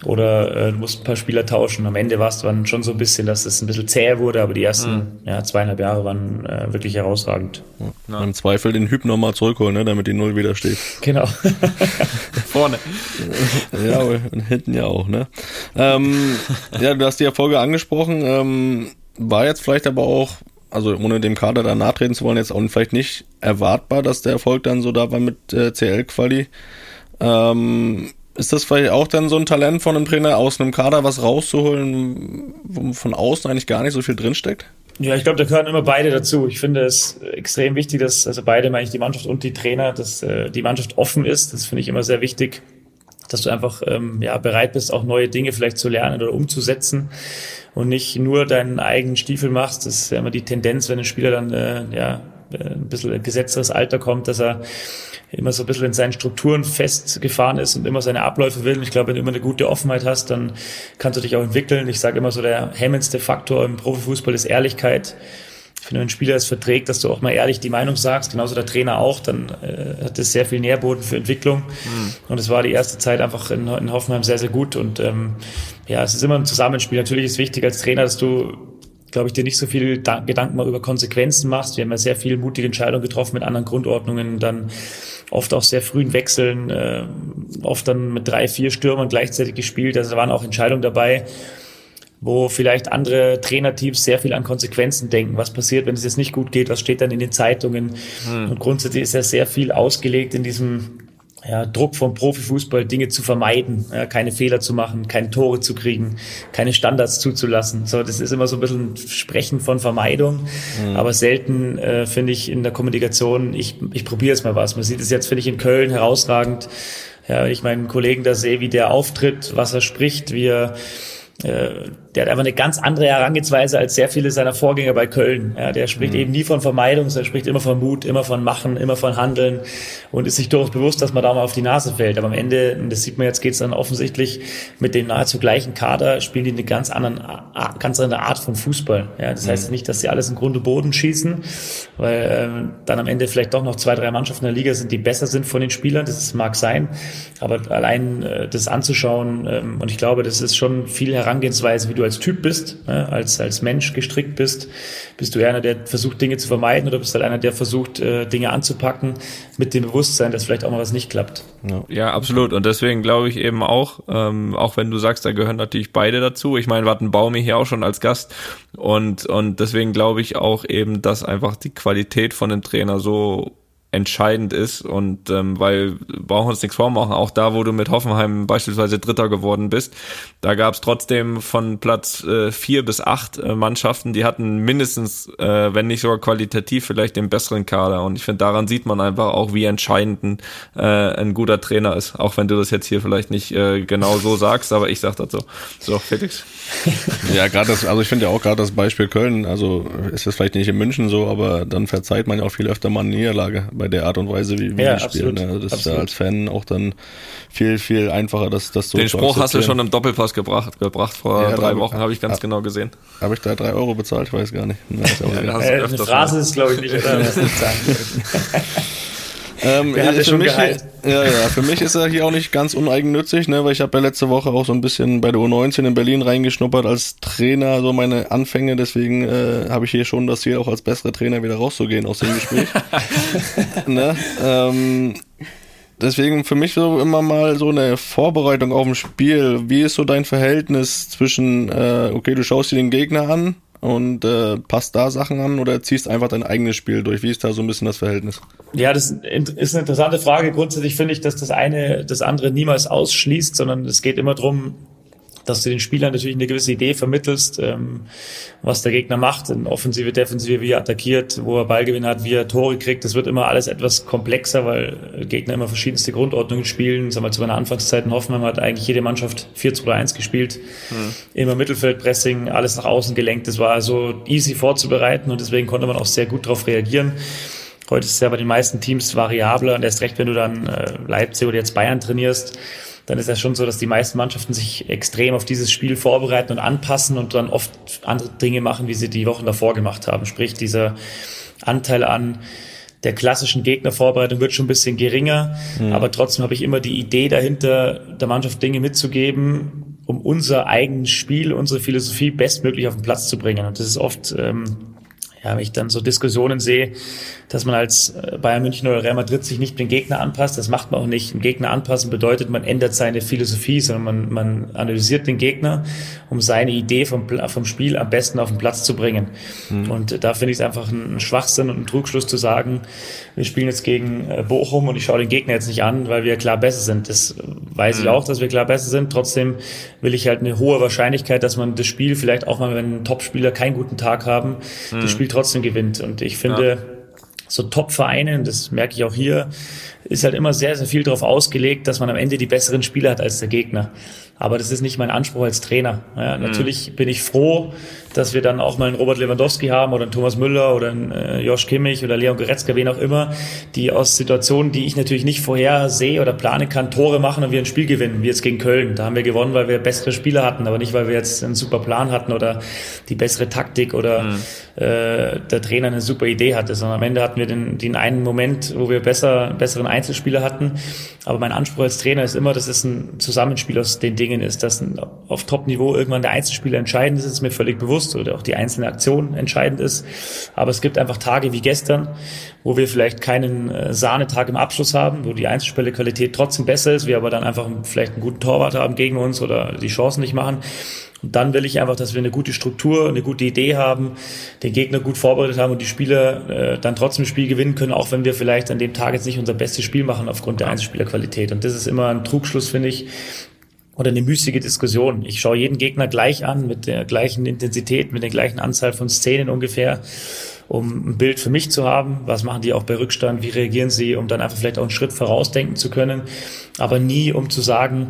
oder äh, du musst ein paar Spieler tauschen. Am Ende war es dann schon so ein bisschen, dass es ein bisschen zäh wurde, aber die ersten mhm. ja, zweieinhalb Jahre waren äh, wirklich herausragend. Ja. Im Zweifel den Hüb nochmal zurückholen, ne, damit die Null wieder steht. Genau. *laughs* Vorne. *laughs* ja, und hinten ja auch, ne? Ähm, ähm, *laughs* ja, du hast die Erfolge angesprochen. Ähm, war jetzt vielleicht aber auch, also ohne dem Kader da nachtreten zu wollen, jetzt auch vielleicht nicht erwartbar, dass der Erfolg dann so da war mit äh, CL-Quali. Ähm, ist das vielleicht auch dann so ein Talent von einem Trainer aus einem Kader, was rauszuholen, wo von außen eigentlich gar nicht so viel drinsteckt? Ja, ich glaube, da gehören immer beide dazu. Ich finde es extrem wichtig, dass also beide, meine ich, die Mannschaft und die Trainer, dass äh, die Mannschaft offen ist. Das finde ich immer sehr wichtig dass du einfach ähm, ja, bereit bist, auch neue Dinge vielleicht zu lernen oder umzusetzen und nicht nur deinen eigenen Stiefel machst. Das ist ja immer die Tendenz, wenn ein Spieler dann äh, ja, äh, ein bisschen ein gesetzteres Alter kommt, dass er immer so ein bisschen in seinen Strukturen festgefahren ist und immer seine Abläufe will. Und ich glaube, wenn du immer eine gute Offenheit hast, dann kannst du dich auch entwickeln. Ich sage immer so, der hemmendste Faktor im Profifußball ist Ehrlichkeit. Wenn ein Spieler es verträgt, dass du auch mal ehrlich die Meinung sagst, genauso der Trainer auch, dann äh, hat das sehr viel Nährboden für Entwicklung. Mhm. Und es war die erste Zeit einfach in, in Hoffenheim sehr, sehr gut. Und ähm, ja, es ist immer ein Zusammenspiel. Natürlich ist wichtig als Trainer, dass du glaube ich, dir nicht so viel Gedanken mal über Konsequenzen machst. Wir haben ja sehr viele mutige Entscheidungen getroffen mit anderen Grundordnungen, dann oft auch sehr frühen Wechseln, äh, oft dann mit drei, vier Stürmern gleichzeitig gespielt. Also da waren auch Entscheidungen dabei, wo vielleicht andere Trainerteams sehr viel an Konsequenzen denken. Was passiert, wenn es jetzt nicht gut geht? Was steht dann in den Zeitungen? Hm. Und grundsätzlich ist ja sehr viel ausgelegt in diesem ja, Druck vom Profifußball, Dinge zu vermeiden, ja, keine Fehler zu machen, keine Tore zu kriegen, keine Standards zuzulassen. So, das ist immer so ein bisschen Sprechen von Vermeidung, mhm. aber selten äh, finde ich in der Kommunikation, ich, ich probiere jetzt mal was. Man sieht es jetzt, finde ich, in Köln herausragend. Ja, wenn ich meinen Kollegen da sehe, wie der auftritt, was er spricht, wie er äh, der hat einfach eine ganz andere Herangehensweise als sehr viele seiner Vorgänger bei Köln. Ja, der spricht mhm. eben nie von Vermeidung, sondern spricht immer von Mut, immer von Machen, immer von Handeln und ist sich durchaus bewusst, dass man da mal auf die Nase fällt. Aber am Ende, und das sieht man jetzt, geht es dann offensichtlich mit dem nahezu gleichen Kader, spielen die eine ganz, anderen, ganz andere Art von Fußball. Ja, das mhm. heißt nicht, dass sie alles im Grunde Boden schießen, weil ähm, dann am Ende vielleicht doch noch zwei, drei Mannschaften in der Liga sind, die besser sind von den Spielern. Das mag sein, aber allein äh, das anzuschauen ähm, und ich glaube, das ist schon viel Herangehensweise, wie du als Typ bist, ne, als, als Mensch gestrickt bist. Bist du einer, der versucht, Dinge zu vermeiden oder bist du halt einer, der versucht, äh, Dinge anzupacken mit dem Bewusstsein, dass vielleicht auch mal was nicht klappt? Ja, absolut. Und deswegen glaube ich eben auch, ähm, auch wenn du sagst, da gehören natürlich beide dazu. Ich meine, wir hatten Baumi hier auch schon als Gast und, und deswegen glaube ich auch eben, dass einfach die Qualität von dem Trainer so entscheidend ist und ähm, weil brauchen wir uns nichts vormachen, auch da, wo du mit Hoffenheim beispielsweise Dritter geworden bist, da gab es trotzdem von Platz äh, vier bis acht äh, Mannschaften, die hatten mindestens, äh, wenn nicht sogar qualitativ, vielleicht den besseren Kader und ich finde, daran sieht man einfach auch, wie entscheidend ein, äh, ein guter Trainer ist, auch wenn du das jetzt hier vielleicht nicht äh, genau so sagst, aber ich sag das so. So, Felix. *laughs* ja, gerade das, also ich finde ja auch gerade das Beispiel Köln, also ist es vielleicht nicht in München so, aber dann verzeiht man ja auch viel öfter mal eine Niederlage bei der Art und Weise, wie, wie ja, die spielen. Ne? Das absolut. ist ja als Fan auch dann viel, viel einfacher, das, das so Den Spruch hast du schon im Doppelpass gebracht, gebracht vor ja, drei Wochen, habe ich ganz genau gesehen. Habe ich da drei Euro bezahlt? Ich weiß gar nicht. *laughs* ja, ja, eine Phrase ist, glaube ich, nicht, oder? *laughs* *laughs* Ähm, Der hat schon mich. *laughs* Ja, ja, für mich ist er hier auch nicht ganz uneigennützig, ne, weil ich habe ja letzte Woche auch so ein bisschen bei der U19 in Berlin reingeschnuppert als Trainer, so meine Anfänge, deswegen äh, habe ich hier schon das Ziel, auch als bessere Trainer wieder rauszugehen aus dem Gespräch. *laughs* ne? ähm, deswegen für mich so immer mal so eine Vorbereitung auf ein Spiel. Wie ist so dein Verhältnis zwischen, äh, okay, du schaust dir den Gegner an und äh, passt da Sachen an oder ziehst einfach dein eigenes Spiel durch? Wie ist da so ein bisschen das Verhältnis? Ja, das ist eine interessante Frage. Grundsätzlich finde ich, dass das eine das andere niemals ausschließt, sondern es geht immer drum dass du den Spielern natürlich eine gewisse Idee vermittelst, ähm, was der Gegner macht, in Offensive, Defensive, wie er attackiert, wo er Ballgewinn hat, wie er Tore kriegt. Das wird immer alles etwas komplexer, weil Gegner immer verschiedenste Grundordnungen spielen. Sagen wir, zu meiner Anfangszeit in Hoffenheim hat eigentlich jede Mannschaft 4 2 1 gespielt. Mhm. Immer Mittelfeldpressing, alles nach außen gelenkt. Das war also easy vorzubereiten und deswegen konnte man auch sehr gut darauf reagieren. Heute ist es ja bei den meisten Teams variabler und erst recht, wenn du dann äh, Leipzig oder jetzt Bayern trainierst dann ist das schon so, dass die meisten Mannschaften sich extrem auf dieses Spiel vorbereiten und anpassen und dann oft andere Dinge machen, wie sie die Wochen davor gemacht haben. Sprich, dieser Anteil an der klassischen Gegnervorbereitung wird schon ein bisschen geringer, mhm. aber trotzdem habe ich immer die Idee dahinter, der Mannschaft Dinge mitzugeben, um unser eigenes Spiel, unsere Philosophie bestmöglich auf den Platz zu bringen. Und das ist oft ähm, ja, wenn ich dann so Diskussionen sehe, dass man als äh, Bayern München oder Real Madrid sich nicht den Gegner anpasst, das macht man auch nicht. Ein Gegner anpassen bedeutet, man ändert seine Philosophie, sondern man, man analysiert den Gegner, um seine Idee vom, vom Spiel am besten auf den Platz zu bringen. Mhm. Und da finde ich es einfach ein Schwachsinn und ein Trugschluss zu sagen, wir spielen jetzt gegen äh, Bochum und ich schaue den Gegner jetzt nicht an, weil wir klar besser sind. Das weiß mhm. ich auch, dass wir klar besser sind. Trotzdem will ich halt eine hohe Wahrscheinlichkeit, dass man das Spiel vielleicht auch mal, wenn Topspieler keinen guten Tag haben, mhm. das Spiel trotzdem gewinnt. Und ich finde, ja. so Top-Vereine, das merke ich auch hier, ist halt immer sehr, sehr viel darauf ausgelegt, dass man am Ende die besseren Spieler hat als der Gegner. Aber das ist nicht mein Anspruch als Trainer. Ja, natürlich mhm. bin ich froh, dass wir dann auch mal einen Robert Lewandowski haben oder einen Thomas Müller oder einen äh, Josh Kimmich oder Leon Goretzka, wen auch immer, die aus Situationen, die ich natürlich nicht vorher sehe oder plane kann, Tore machen und wir ein Spiel gewinnen, wie jetzt gegen Köln. Da haben wir gewonnen, weil wir bessere Spieler hatten, aber nicht, weil wir jetzt einen super Plan hatten oder die bessere Taktik oder mhm. äh, der Trainer eine super Idee hatte, sondern am Ende hatten wir den, den einen Moment, wo wir besser, besseren Einzelspieler hatten. Aber mein Anspruch als Trainer ist immer, dass es ein Zusammenspiel aus den Dingen ist, dass auf Top-Niveau irgendwann der Einzelspieler entscheidend ist, ist mir völlig bewusst oder auch die einzelne Aktion entscheidend ist. Aber es gibt einfach Tage wie gestern, wo wir vielleicht keinen äh, Sahnetag im Abschluss haben, wo die Einzelspielerqualität trotzdem besser ist, wir aber dann einfach vielleicht einen guten Torwart haben gegen uns oder die Chancen nicht machen. Und dann will ich einfach, dass wir eine gute Struktur, eine gute Idee haben, den Gegner gut vorbereitet haben und die Spieler äh, dann trotzdem das Spiel gewinnen können, auch wenn wir vielleicht an dem Tag jetzt nicht unser bestes Spiel machen aufgrund der Einzelspielerqualität. Und das ist immer ein Trugschluss, finde ich, oder eine müßige Diskussion. Ich schaue jeden Gegner gleich an, mit der gleichen Intensität, mit der gleichen Anzahl von Szenen ungefähr, um ein Bild für mich zu haben. Was machen die auch bei Rückstand? Wie reagieren sie? Um dann einfach vielleicht auch einen Schritt vorausdenken zu können. Aber nie, um zu sagen,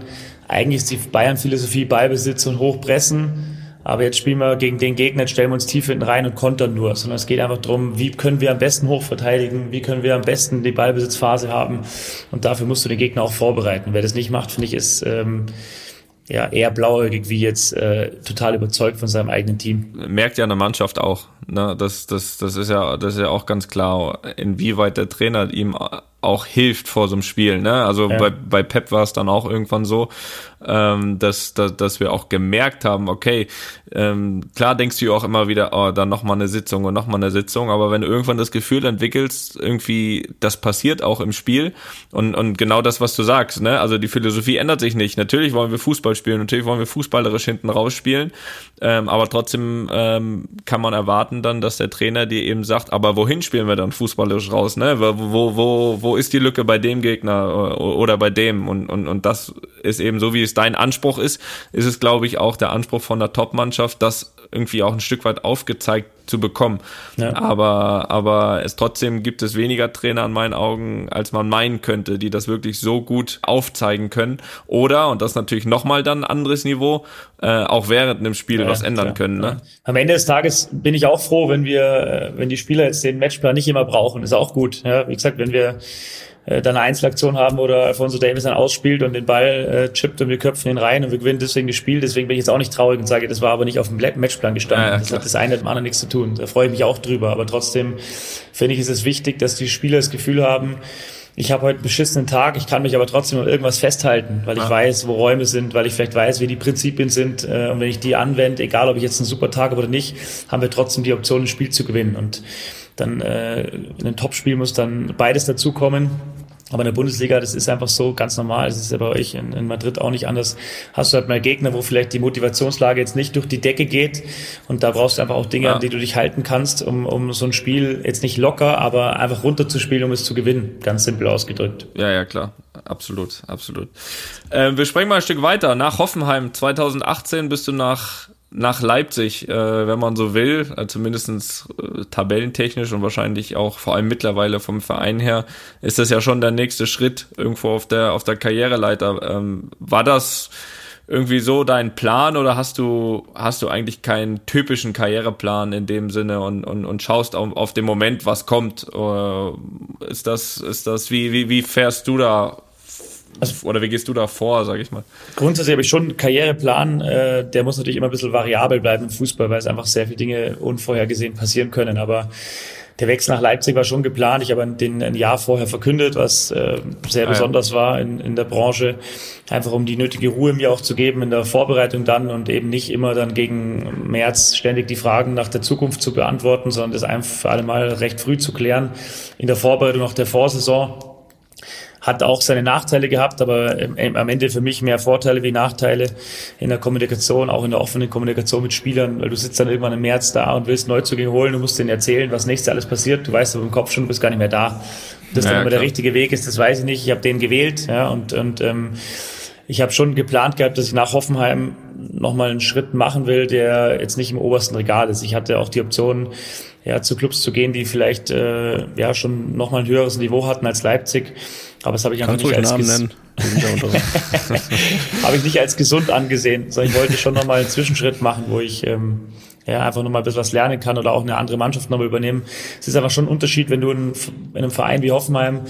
eigentlich ist die Bayern-Philosophie Ballbesitz und Hochpressen aber jetzt spielen wir gegen den Gegner, stellen wir uns tief hinten rein und kontern nur, sondern es geht einfach darum, wie können wir am besten hoch verteidigen, wie können wir am besten die Ballbesitzphase haben und dafür musst du den Gegner auch vorbereiten. Wer das nicht macht, finde ich, ist ähm, ja eher blauäugig wie jetzt äh, total überzeugt von seinem eigenen Team. Merkt ja eine Mannschaft auch. Ne? Das, das, das ist ja, das ist ja auch ganz klar, inwieweit der Trainer ihm auch hilft vor so einem Spiel. Ne? Also ja. bei, bei Pep war es dann auch irgendwann so, ähm, dass, dass, dass wir auch gemerkt haben, okay, ähm, klar denkst du auch immer wieder, oh, dann nochmal eine Sitzung und nochmal eine Sitzung, aber wenn du irgendwann das Gefühl entwickelst, irgendwie, das passiert auch im Spiel und, und genau das, was du sagst, ne? also die Philosophie ändert sich nicht. Natürlich wollen wir Fußball spielen, natürlich wollen wir fußballerisch hinten rausspielen, ähm, aber trotzdem ähm, kann man erwarten dann, dass der Trainer dir eben sagt, aber wohin spielen wir dann fußballerisch raus, ne? wo, wo, wo, wo ist die Lücke bei dem Gegner oder bei dem? Und, und, und das ist eben so, wie es dein Anspruch ist, ist es, glaube ich, auch der Anspruch von der Top-Mannschaft, das irgendwie auch ein Stück weit aufgezeigt zu bekommen. Ja. Aber, aber es trotzdem gibt es weniger Trainer an meinen Augen, als man meinen könnte, die das wirklich so gut aufzeigen können. Oder, und das natürlich nochmal dann ein anderes Niveau, äh, auch während einem Spiel ja, was ändern klar. können. Ne? Am Ende des Tages bin ich auch froh, wenn wir, äh, wenn die Spieler jetzt den Matchplan nicht immer brauchen. Ist auch gut. Ja, wie gesagt, wenn wir äh, dann eine Einzelaktion haben oder Alfonso Davis dann ausspielt und den Ball äh, chippt und wir köpfen ihn rein und wir gewinnen deswegen das Spiel. Deswegen bin ich jetzt auch nicht traurig und sage, das war aber nicht auf dem Matchplan gestanden. Ja, ja, das hat das eine mit dem anderen nichts zu tun. Da freue ich mich auch drüber. Aber trotzdem finde ich, ist es wichtig, dass die Spieler das Gefühl haben, ich habe heute einen beschissenen Tag, ich kann mich aber trotzdem an irgendwas festhalten, weil ich ja. weiß, wo Räume sind, weil ich vielleicht weiß, wie die Prinzipien sind. Äh, und wenn ich die anwende, egal ob ich jetzt einen super Tag habe oder nicht, haben wir trotzdem die Option, ein Spiel zu gewinnen. Und dann äh, in einem Topspiel muss dann beides dazukommen. Aber in der Bundesliga, das ist einfach so ganz normal. Das ist ja bei euch in, in, Madrid auch nicht anders. Hast du halt mal Gegner, wo vielleicht die Motivationslage jetzt nicht durch die Decke geht. Und da brauchst du einfach auch Dinge, ja. an die du dich halten kannst, um, um so ein Spiel jetzt nicht locker, aber einfach runterzuspielen, um es zu gewinnen. Ganz simpel ausgedrückt. Ja, ja, klar. Absolut, absolut. Äh, wir sprechen mal ein Stück weiter. Nach Hoffenheim 2018 bist du nach nach Leipzig, äh, wenn man so will, äh, zumindestens äh, tabellentechnisch und wahrscheinlich auch vor allem mittlerweile vom Verein her, ist das ja schon der nächste Schritt irgendwo auf der, auf der Karriereleiter. Ähm, war das irgendwie so dein Plan oder hast du, hast du eigentlich keinen typischen Karriereplan in dem Sinne und, und, und schaust auf, auf den Moment, was kommt? Äh, ist das, ist das, wie, wie, wie fährst du da also, oder wie gehst du da vor, sag ich mal? Grundsätzlich habe ich schon einen Karriereplan, äh, der muss natürlich immer ein bisschen variabel bleiben im Fußball, weil es einfach sehr viele Dinge unvorhergesehen passieren können. Aber der Wechsel nach Leipzig war schon geplant. Ich habe den ein Jahr vorher verkündet, was äh, sehr ja, besonders war in, in der Branche. Einfach um die nötige Ruhe mir auch zu geben in der Vorbereitung dann und eben nicht immer dann gegen März ständig die Fragen nach der Zukunft zu beantworten, sondern das einfach für alle Mal recht früh zu klären in der Vorbereitung nach der Vorsaison hat auch seine Nachteile gehabt, aber am Ende für mich mehr Vorteile wie Nachteile in der Kommunikation, auch in der offenen Kommunikation mit Spielern, weil du sitzt dann irgendwann im März da und willst Neuzugänge holen, du musst denen erzählen, was nächstes alles passiert, du weißt aber im Kopf schon, du bist gar nicht mehr da. Das ja, dann immer der richtige Weg ist, das weiß ich nicht. Ich habe den gewählt, ja, und, und ähm, ich habe schon geplant gehabt, dass ich nach Hoffenheim nochmal einen Schritt machen will, der jetzt nicht im obersten Regal ist. Ich hatte auch die Option, ja, zu Clubs zu gehen, die vielleicht äh, ja schon nochmal ein höheres Niveau hatten als Leipzig. Aber das habe ich einfach Kannst nicht als nennen. *laughs* habe ich nicht als gesund angesehen, sondern ich wollte schon nochmal einen Zwischenschritt machen, wo ich ähm, ja, einfach nochmal ein bisschen was lernen kann oder auch eine andere Mannschaft nochmal übernehmen. Es ist aber schon ein Unterschied, wenn du in, in, einem Verein wie Hoffenheim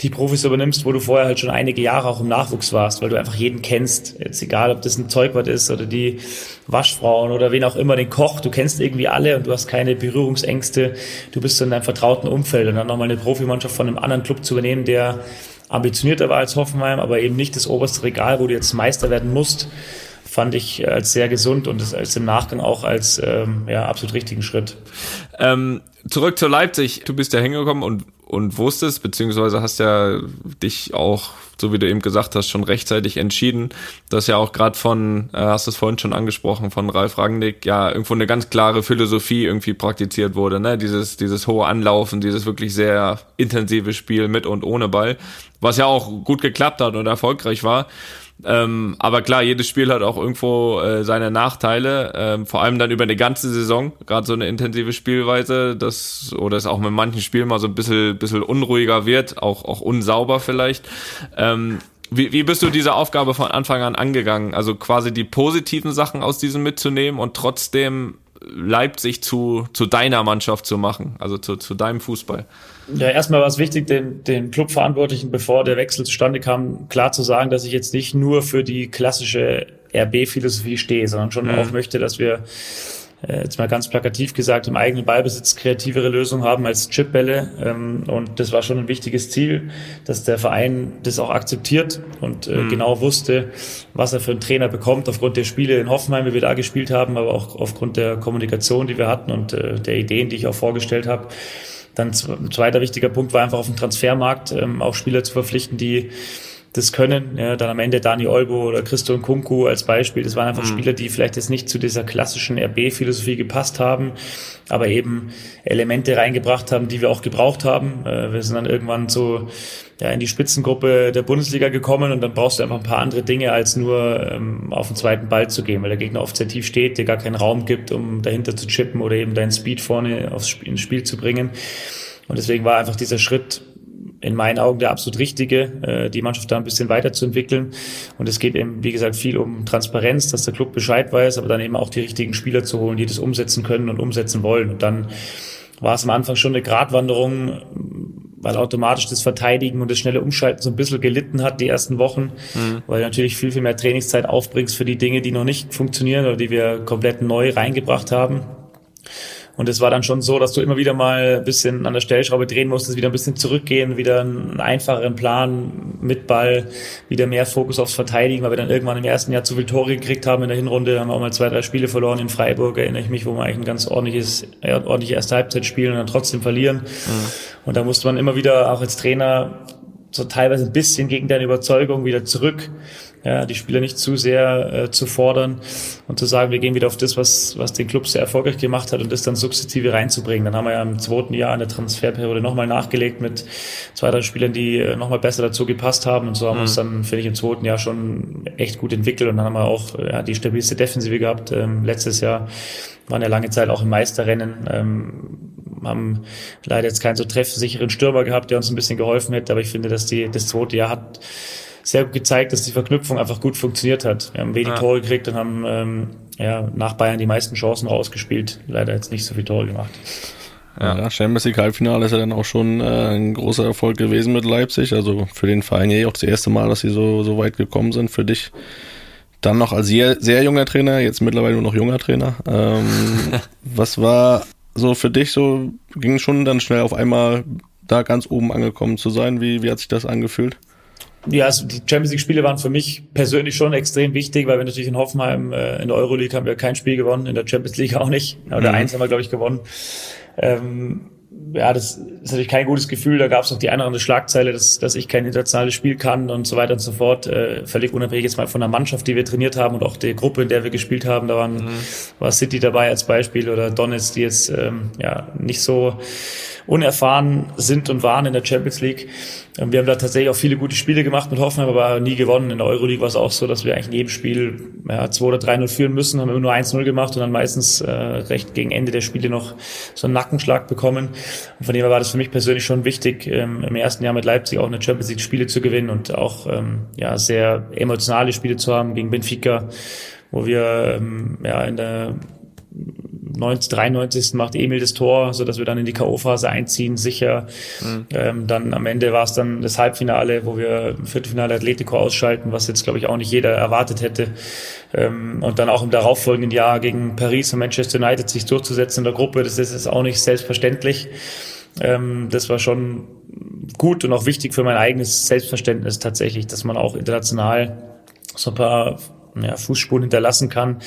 die Profis übernimmst, wo du vorher halt schon einige Jahre auch im Nachwuchs warst, weil du einfach jeden kennst. Jetzt egal, ob das ein Zeugwart ist oder die Waschfrauen oder wen auch immer, den Koch, du kennst irgendwie alle und du hast keine Berührungsängste. Du bist in deinem vertrauten Umfeld und dann nochmal eine Profimannschaft von einem anderen Club zu übernehmen, der ambitionierter war als Hoffenheim, aber eben nicht das oberste Regal, wo du jetzt Meister werden musst fand ich als sehr gesund und das als im Nachgang auch als ähm, ja, absolut richtigen Schritt. Ähm, zurück zu Leipzig. Du bist ja hingekommen und, und wusstest, beziehungsweise hast ja dich auch, so wie du eben gesagt hast, schon rechtzeitig entschieden. Das ja auch gerade von, äh, hast du es vorhin schon angesprochen, von Ralf Rangnick, ja, irgendwo eine ganz klare Philosophie irgendwie praktiziert wurde, ne? Dieses, dieses hohe Anlaufen, dieses wirklich sehr intensive Spiel mit und ohne Ball, was ja auch gut geklappt hat und erfolgreich war. Ähm, aber klar, jedes Spiel hat auch irgendwo äh, seine Nachteile, ähm, vor allem dann über eine ganze Saison, gerade so eine intensive Spielweise, das oder es auch mit manchen Spielen mal so ein bisschen, bisschen unruhiger wird, auch, auch unsauber vielleicht. Ähm, wie, wie bist du diese Aufgabe von Anfang an angegangen? Also quasi die positiven Sachen aus diesem mitzunehmen und trotzdem Leipzig zu, zu deiner Mannschaft zu machen, also zu, zu deinem Fußball? Ja, erstmal war es wichtig, den, den Clubverantwortlichen, bevor der Wechsel zustande kam, klar zu sagen, dass ich jetzt nicht nur für die klassische RB-Philosophie stehe, sondern schon mhm. auch möchte, dass wir jetzt mal ganz plakativ gesagt, im eigenen Ballbesitz kreativere Lösungen haben als Chipbälle. Ähm, und das war schon ein wichtiges Ziel, dass der Verein das auch akzeptiert und äh, mhm. genau wusste, was er für einen Trainer bekommt, aufgrund der Spiele in Hoffenheim, wie wir da gespielt haben, aber auch aufgrund der Kommunikation, die wir hatten und äh, der Ideen, die ich auch vorgestellt habe. Dann ein zweiter wichtiger Punkt war einfach auf dem Transfermarkt ähm, auch Spieler zu verpflichten, die das können. Ja, dann am Ende Dani Olbo oder Christo Kunku als Beispiel. Das waren einfach mhm. Spieler, die vielleicht jetzt nicht zu dieser klassischen RB-Philosophie gepasst haben, aber eben Elemente reingebracht haben, die wir auch gebraucht haben. Äh, wir sind dann irgendwann so ja, in die Spitzengruppe der Bundesliga gekommen und dann brauchst du einfach ein paar andere Dinge, als nur ähm, auf den zweiten Ball zu gehen, weil der Gegner oft sehr tief steht, dir gar keinen Raum gibt, um dahinter zu chippen oder eben deinen Speed vorne aufs Spiel, ins Spiel zu bringen. Und deswegen war einfach dieser Schritt in meinen Augen der absolut richtige, äh, die Mannschaft da ein bisschen weiterzuentwickeln. Und es geht eben, wie gesagt, viel um Transparenz, dass der Club Bescheid weiß, aber dann eben auch die richtigen Spieler zu holen, die das umsetzen können und umsetzen wollen. Und dann war es am Anfang schon eine Gratwanderung, weil automatisch das Verteidigen und das schnelle Umschalten so ein bisschen gelitten hat die ersten Wochen, mhm. weil du natürlich viel, viel mehr Trainingszeit aufbringst für die Dinge, die noch nicht funktionieren oder die wir komplett neu reingebracht haben. Und es war dann schon so, dass du immer wieder mal ein bisschen an der Stellschraube drehen musstest, wieder ein bisschen zurückgehen, wieder einen einfacheren Plan mit Ball, wieder mehr Fokus aufs Verteidigen, weil wir dann irgendwann im ersten Jahr zu viel Tore gekriegt haben in der Hinrunde, haben wir auch mal zwei, drei Spiele verloren in Freiburg, erinnere ich mich, wo wir eigentlich ein ganz ordentliches, ordentliche erste Halbzeit spielen und dann trotzdem verlieren. Mhm. Und da musste man immer wieder auch als Trainer so teilweise ein bisschen gegen deine Überzeugung wieder zurück ja, die Spieler nicht zu sehr äh, zu fordern und zu sagen, wir gehen wieder auf das, was, was den Club sehr erfolgreich gemacht hat und das dann sukzessive reinzubringen. Dann haben wir ja im zweiten Jahr eine Transferperiode nochmal nachgelegt mit zwei, drei Spielern, die äh, nochmal besser dazu gepasst haben und so haben wir uns mhm. dann, finde ich, im zweiten Jahr schon echt gut entwickelt und dann haben wir auch ja, die stabilste Defensive gehabt. Ähm, letztes Jahr waren ja lange Zeit auch im Meisterrennen, ähm, haben leider jetzt keinen so treffsicheren Stürmer gehabt, der uns ein bisschen geholfen hätte, aber ich finde, dass die, das zweite Jahr hat sehr gut gezeigt, dass die Verknüpfung einfach gut funktioniert hat. Wir haben wenig ja. Tore gekriegt und haben ähm, ja, nach Bayern die meisten Chancen rausgespielt. Leider jetzt nicht so viele Tore gemacht. Ja, ja Champions League Halbfinale ist ja dann auch schon äh, ein großer Erfolg gewesen mit Leipzig. Also für den Verein ja auch das erste Mal, dass sie so, so weit gekommen sind. Für dich dann noch als sehr, sehr junger Trainer, jetzt mittlerweile nur noch junger Trainer. Ähm, *laughs* was war so für dich so, ging schon dann schnell auf einmal da ganz oben angekommen zu sein? Wie, wie hat sich das angefühlt? Ja, also die Champions League Spiele waren für mich persönlich schon extrem wichtig, weil wir natürlich in Hoffenheim äh, in der Euroleague haben wir kein Spiel gewonnen, in der Champions League *laughs* auch nicht. Oder mhm. eins haben wir glaube ich gewonnen. Ähm, ja, das ist natürlich kein gutes Gefühl. Da gab es auch die eine oder andere Schlagzeile, dass, dass ich kein internationales Spiel kann und so weiter und so fort. Äh, völlig unabhängig jetzt mal von der Mannschaft, die wir trainiert haben und auch der Gruppe, in der wir gespielt haben. Da waren, mhm. war City dabei als Beispiel oder Donetsk, die jetzt ähm, ja nicht so unerfahren sind und waren in der Champions League. Ähm, wir haben da tatsächlich auch viele gute Spiele gemacht mit Hoffenheim, aber nie gewonnen. In der Euroleague war es auch so, dass wir eigentlich in jedem Spiel ja, 2 oder 3-0 führen müssen, haben immer nur 1-0 gemacht und dann meistens äh, recht gegen Ende der Spiele noch so einen Nackenschlag bekommen. Und von dem her war das für mich persönlich schon wichtig, ähm, im ersten Jahr mit Leipzig auch eine Champions League Spiele zu gewinnen und auch ähm, ja, sehr emotionale Spiele zu haben gegen Benfica, wo wir ähm, ja in der 90, 93. macht Emil das Tor, so dass wir dann in die K.O.-Phase einziehen, sicher. Mhm. Ähm, dann am Ende war es dann das Halbfinale, wo wir im Viertelfinale Atletico ausschalten, was jetzt, glaube ich, auch nicht jeder erwartet hätte. Ähm, und dann auch im darauffolgenden Jahr gegen Paris und Manchester United sich durchzusetzen in der Gruppe, das ist auch nicht selbstverständlich. Ähm, das war schon gut und auch wichtig für mein eigenes Selbstverständnis tatsächlich, dass man auch international so ein paar ja, Fußspuren hinterlassen kann,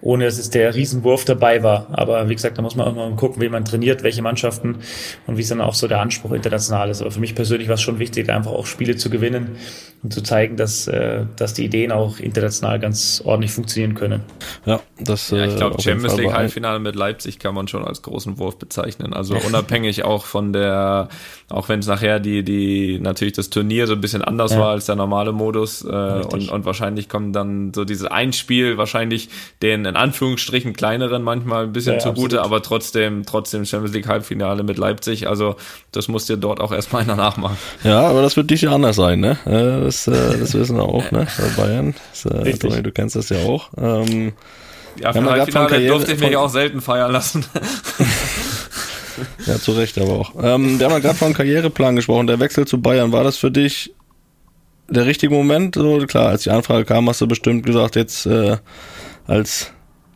ohne dass es der Riesenwurf dabei war. Aber wie gesagt, da muss man auch mal gucken, wie man trainiert, welche Mannschaften und wie es dann auch so der Anspruch international ist. Aber für mich persönlich war es schon wichtig, einfach auch Spiele zu gewinnen und zu zeigen, dass, äh, dass die Ideen auch international ganz ordentlich funktionieren können. Ja, das ja, ich glaube, äh, Champions League Halbfinale mit Leipzig kann man schon als großen Wurf bezeichnen. Also unabhängig auch von der, auch wenn es nachher die, die natürlich das Turnier so ein bisschen anders ja. war als der normale Modus äh, und, und wahrscheinlich kommen dann so dieses Einspiel wahrscheinlich den in Anführungsstrichen kleineren manchmal ein bisschen ja, zugute, absolut. aber trotzdem, trotzdem Champions League Halbfinale mit Leipzig. Also das musst ihr dort auch erstmal einer nachmachen. Ja, aber das wird dich ja anders sein, ne? Das, äh, das wissen wir auch, ne? Bei Bayern. Das, äh, Toni, du kennst das ja auch. Ähm, ja, für Halbfinale Karriere, durfte ich mich auch selten feiern lassen. *laughs* ja, zu Recht aber auch. Ähm, wir haben ja gerade von Karriereplan gesprochen. Der Wechsel zu Bayern, war das für dich der richtige Moment? So, klar, als die Anfrage kam, hast du bestimmt gesagt, jetzt äh, als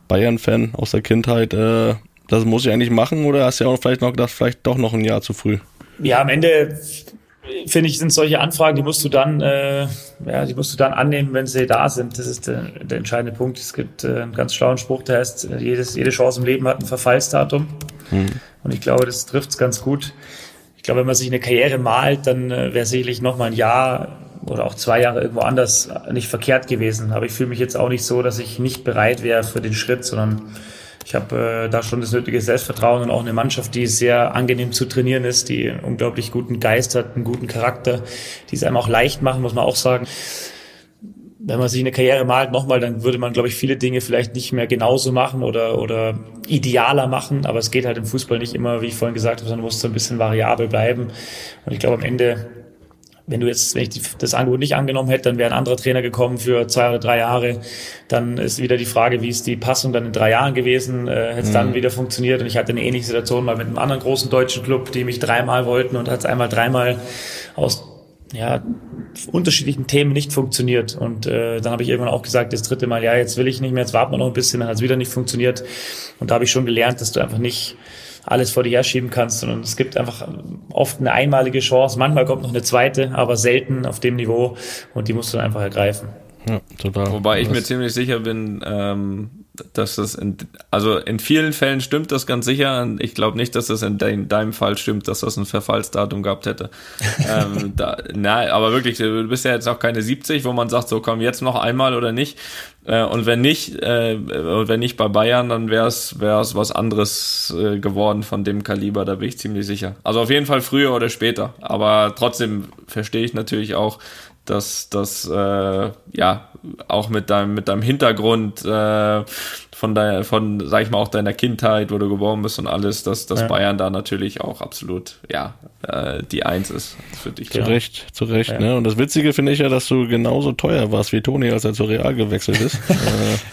Bayern-Fan aus der Kindheit, äh, das muss ich eigentlich machen oder hast du ja auch vielleicht noch gedacht, vielleicht doch noch ein Jahr zu früh? Ja, am Ende finde ich, sind solche Anfragen, die musst du dann, äh, ja, die musst du dann annehmen, wenn sie da sind. Das ist der, der entscheidende Punkt. Es gibt äh, einen ganz schlauen Spruch, der heißt, jedes, jede Chance im Leben hat ein Verfallsdatum. Mhm. Und ich glaube, das trifft es ganz gut. Ich glaube, wenn man sich eine Karriere malt, dann äh, wäre sicherlich noch mal ein Jahr oder auch zwei Jahre irgendwo anders nicht verkehrt gewesen. Aber ich fühle mich jetzt auch nicht so, dass ich nicht bereit wäre für den Schritt, sondern ich habe äh, da schon das nötige Selbstvertrauen und auch eine Mannschaft, die sehr angenehm zu trainieren ist, die einen unglaublich guten Geist hat, einen guten Charakter, die es einem auch leicht machen, muss man auch sagen. Wenn man sich eine Karriere malt, nochmal, dann würde man, glaube ich, viele Dinge vielleicht nicht mehr genauso machen oder, oder idealer machen. Aber es geht halt im Fußball nicht immer, wie ich vorhin gesagt habe, sondern muss so ein bisschen variabel bleiben. Und ich glaube, am Ende wenn du jetzt, wenn ich das Angebot nicht angenommen hätte, dann wäre ein anderer Trainer gekommen für zwei oder drei Jahre. Dann ist wieder die Frage, wie ist die Passung dann in drei Jahren gewesen? Äh, hätte es mhm. dann wieder funktioniert? Und ich hatte eine ähnliche Situation mal mit einem anderen großen deutschen Club, die mich dreimal wollten und hat es einmal dreimal aus ja, unterschiedlichen Themen nicht funktioniert. Und äh, dann habe ich irgendwann auch gesagt, das dritte Mal, ja, jetzt will ich nicht mehr, jetzt warten wir noch ein bisschen, dann hat es wieder nicht funktioniert. Und da habe ich schon gelernt, dass du einfach nicht alles vor dir herschieben kannst, sondern es gibt einfach oft eine einmalige Chance. Manchmal kommt noch eine zweite, aber selten auf dem Niveau und die musst du dann einfach ergreifen. Ja, total. Wobei ich mir ziemlich sicher bin, ähm, dass das in, also in vielen Fällen stimmt das ganz sicher. Ich glaube nicht, dass das in, de in, deinem Fall stimmt, dass das ein Verfallsdatum gehabt hätte. *laughs* ähm, da, na, aber wirklich, du bist ja jetzt auch keine 70, wo man sagt, so komm jetzt noch einmal oder nicht. Äh, und wenn nicht, äh, wenn nicht bei Bayern, dann wäre es was anderes äh, geworden von dem Kaliber, da bin ich ziemlich sicher. Also auf jeden Fall früher oder später. Aber trotzdem verstehe ich natürlich auch, dass das äh, ja auch mit deinem mit deinem Hintergrund äh, von deiner von sag ich mal auch deiner Kindheit, wo du geboren bist und alles, dass dass ja. Bayern da natürlich auch absolut ja äh, die Eins ist für dich. Zu Recht, zu Recht. Ja. Ne? Und das Witzige finde ich ja, dass du genauso teuer warst wie Toni, als er zu Real gewechselt ist. *laughs*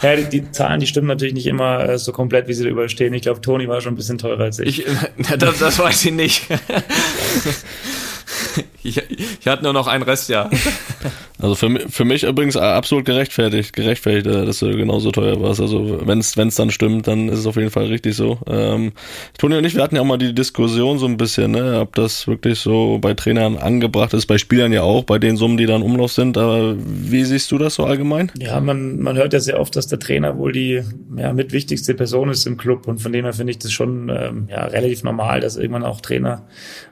Äh, ja, die, die, Zahlen, die stimmen natürlich nicht immer äh, so komplett, wie sie da überstehen. Ich glaube, Toni war schon ein bisschen teurer als ich. ich *laughs* das, das weiß ich nicht. *laughs* *laughs* ich, ich hatte nur noch ein Restjahr. *laughs* Also für, für mich übrigens absolut gerechtfertigt, gerechtfertigt, äh, dass du genauso teuer warst. Also wenn es dann stimmt, dann ist es auf jeden Fall richtig so. Ähm, Toni und ich, wir hatten ja auch mal die Diskussion so ein bisschen, ne, ob das wirklich so bei Trainern angebracht ist, bei Spielern ja auch, bei den Summen, die da im Umlauf sind. Aber wie siehst du das so allgemein? Ja, man, man hört ja sehr oft, dass der Trainer wohl die ja, mit wichtigste Person ist im Club und von dem her finde ich das schon ähm, ja, relativ normal, dass irgendwann auch Trainer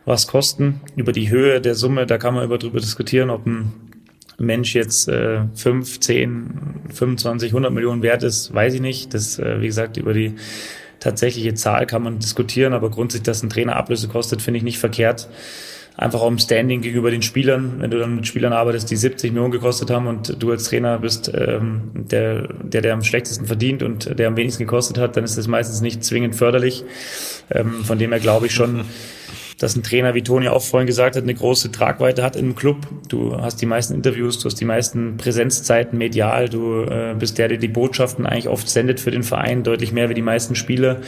was kosten. Über die Höhe der Summe, da kann man über drüber diskutieren, ob ein Mensch jetzt äh, 5, 10, 25, 100 Millionen wert ist, weiß ich nicht. Das, äh, wie gesagt, über die tatsächliche Zahl kann man diskutieren, aber grundsätzlich, dass ein Trainer Ablöse kostet, finde ich nicht verkehrt. Einfach auch im Standing gegenüber den Spielern. Wenn du dann mit Spielern arbeitest, die 70 Millionen gekostet haben und du als Trainer bist ähm, der, der, der am schlechtesten verdient und der am wenigsten gekostet hat, dann ist das meistens nicht zwingend förderlich. Ähm, von dem her glaube ich schon, *laughs* dass ein Trainer, wie Toni auch vorhin gesagt hat, eine große Tragweite hat im Club. Du hast die meisten Interviews, du hast die meisten Präsenzzeiten medial, du äh, bist der, der die Botschaften eigentlich oft sendet für den Verein, deutlich mehr wie die meisten Spieler.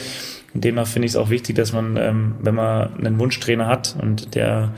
Und demnach finde ich es auch wichtig, dass man, ähm, wenn man einen Wunschtrainer hat und der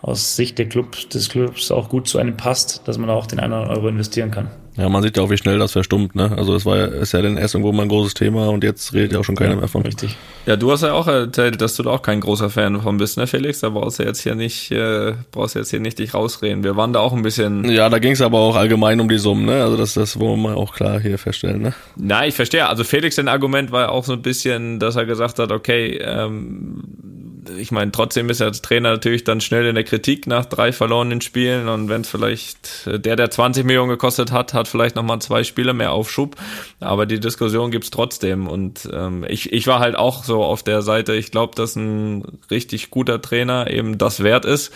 aus Sicht der Club, des Clubs auch gut zu einem passt, dass man auch den einen oder anderen Euro investieren kann. Ja, man sieht ja auch, wie schnell das verstummt, ne? Also es war ja, ist ja dann erst irgendwo mal ein großes Thema und jetzt redet ja auch schon keiner mehr von. Richtig. Ja, du hast ja auch erzählt, dass du da auch kein großer Fan davon bist, ne, Felix? Da brauchst du jetzt hier nicht, äh, brauchst du jetzt hier nicht dich rausreden. Wir waren da auch ein bisschen. Ja, da ging es aber auch allgemein um die Summen, ne? Also das, das wollen wir auch klar hier feststellen, ne? Nein, ich verstehe. Also Felix, sein Argument war ja auch so ein bisschen, dass er gesagt hat, okay, ähm, ich meine, trotzdem ist er als Trainer natürlich dann schnell in der Kritik nach drei verlorenen Spielen und wenn es vielleicht der, der 20 Millionen gekostet hat, hat vielleicht nochmal zwei Spiele mehr Aufschub, aber die Diskussion gibt's trotzdem und ähm, ich, ich war halt auch so auf der Seite, ich glaube, dass ein richtig guter Trainer eben das wert ist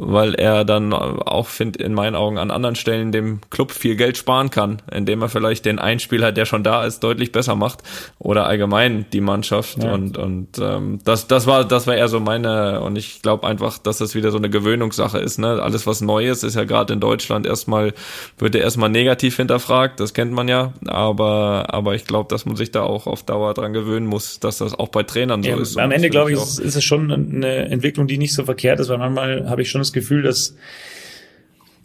weil er dann auch, finde in meinen Augen, an anderen Stellen dem Club viel Geld sparen kann, indem er vielleicht den Einspieler, der schon da ist, deutlich besser macht oder allgemein die Mannschaft ja. und und ähm, das das war das war eher so meine und ich glaube einfach, dass das wieder so eine Gewöhnungssache ist. Ne? Alles was Neues ist ja gerade in Deutschland erstmal wird ja erstmal negativ hinterfragt, das kennt man ja, aber aber ich glaube, dass man sich da auch auf Dauer dran gewöhnen muss, dass das auch bei Trainern so ja, ist. Am Ende glaube ich, ist, ist es schon eine Entwicklung, die nicht so verkehrt ist, weil manchmal habe ich schon das Gefühl, dass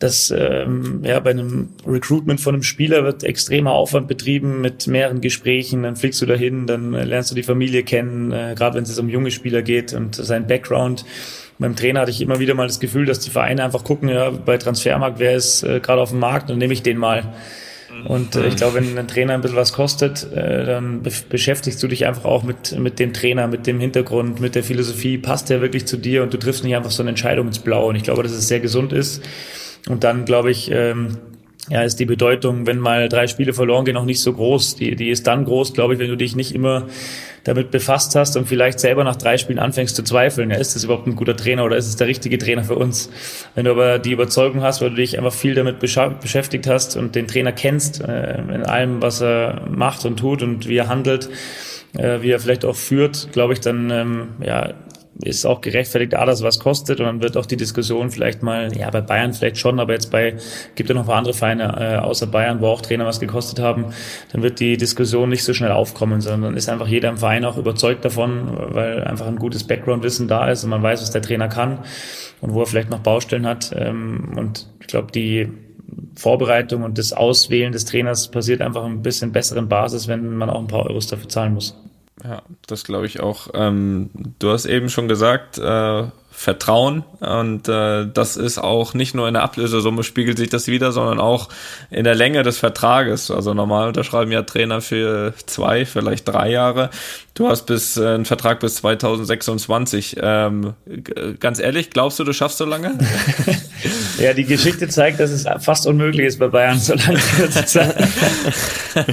dass ähm, ja, bei einem Recruitment von einem Spieler wird extremer Aufwand betrieben mit mehreren Gesprächen, dann fliegst du dahin, dann äh, lernst du die Familie kennen, äh, gerade wenn es um junge Spieler geht und sein Background. Beim Trainer hatte ich immer wieder mal das Gefühl, dass die Vereine einfach gucken, ja, bei Transfermarkt, wer ist äh, gerade auf dem Markt, dann nehme ich den mal. Und äh, ich glaube, wenn ein Trainer ein bisschen was kostet, äh, dann be beschäftigst du dich einfach auch mit, mit dem Trainer, mit dem Hintergrund, mit der Philosophie. Passt der wirklich zu dir und du triffst nicht einfach so eine Entscheidung ins Blaue. Und ich glaube, dass es sehr gesund ist. Und dann, glaube ich, ähm, ja, ist die Bedeutung, wenn mal drei Spiele verloren gehen, noch nicht so groß. Die, die ist dann groß, glaube ich, wenn du dich nicht immer damit befasst hast und vielleicht selber nach drei Spielen anfängst zu zweifeln, ja, ist das überhaupt ein guter Trainer oder ist es der richtige Trainer für uns? Wenn du aber die Überzeugung hast, weil du dich einfach viel damit beschäftigt hast und den Trainer kennst, äh, in allem, was er macht und tut und wie er handelt, äh, wie er vielleicht auch führt, glaube ich, dann ähm, ja, ist auch gerechtfertigt, A, dass was kostet und dann wird auch die Diskussion vielleicht mal, ja, bei Bayern vielleicht schon, aber jetzt bei, gibt ja noch ein paar andere Vereine äh, außer Bayern, wo auch Trainer was gekostet haben, dann wird die Diskussion nicht so schnell aufkommen, sondern ist einfach jeder im Verein auch überzeugt davon, weil einfach ein gutes Background-Wissen da ist und man weiß, was der Trainer kann und wo er vielleicht noch Baustellen hat. Ähm, und ich glaube, die Vorbereitung und das Auswählen des Trainers passiert einfach ein bisschen besseren Basis, wenn man auch ein paar Euros dafür zahlen muss. Ja, das glaube ich auch. Ähm, du hast eben schon gesagt, äh, Vertrauen und äh, das ist auch nicht nur in der Ablösesumme spiegelt sich das wieder, sondern auch in der Länge des Vertrages. Also normal unterschreiben ja Trainer für zwei, vielleicht drei Jahre. Du hast bis äh, einen Vertrag bis 2026. Ähm, ganz ehrlich, glaubst du, du schaffst so lange? *laughs* ja, die Geschichte zeigt, dass es fast unmöglich ist bei Bayern so lange zu sein. *laughs*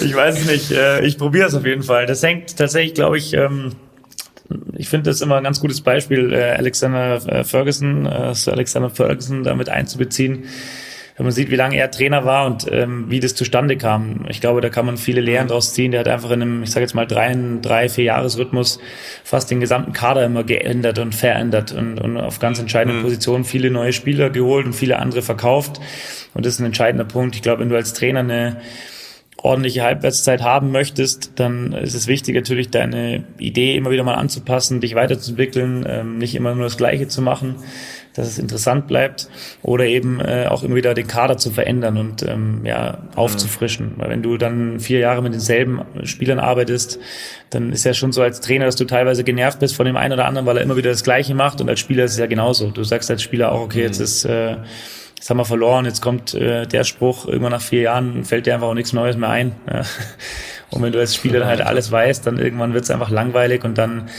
ich weiß es nicht. Äh, ich probiere es auf jeden Fall. Das hängt tatsächlich, glaube ich. Ähm, ich finde das immer ein ganz gutes Beispiel, äh, Alexander äh, Ferguson, äh, Sir Alexander Ferguson damit einzubeziehen. Wenn man sieht, wie lange er Trainer war und ähm, wie das zustande kam. Ich glaube, da kann man viele Lehren draus ziehen. Der hat einfach in einem, ich sage jetzt mal, drei, drei vier Jahresrhythmus fast den gesamten Kader immer geändert und verändert und, und auf ganz entscheidenden mhm. Positionen viele neue Spieler geholt und viele andere verkauft. Und das ist ein entscheidender Punkt. Ich glaube, wenn du als Trainer eine ordentliche Halbwertszeit haben möchtest, dann ist es wichtig, natürlich deine Idee immer wieder mal anzupassen, dich weiterzuentwickeln, ähm, nicht immer nur das Gleiche zu machen, dass es interessant bleibt oder eben äh, auch immer wieder den Kader zu verändern und ähm, ja aufzufrischen. Mhm. Weil wenn du dann vier Jahre mit denselben Spielern arbeitest, dann ist ja schon so als Trainer, dass du teilweise genervt bist von dem einen oder anderen, weil er immer wieder das Gleiche macht und als Spieler ist es ja genauso. Du sagst als Spieler auch, okay, jetzt mhm. ist äh, jetzt haben wir verloren, jetzt kommt äh, der Spruch, irgendwann nach vier Jahren fällt dir einfach auch nichts Neues mehr ein. Ja. Und wenn du als Spieler dann halt alles weißt, dann irgendwann wird es einfach langweilig und dann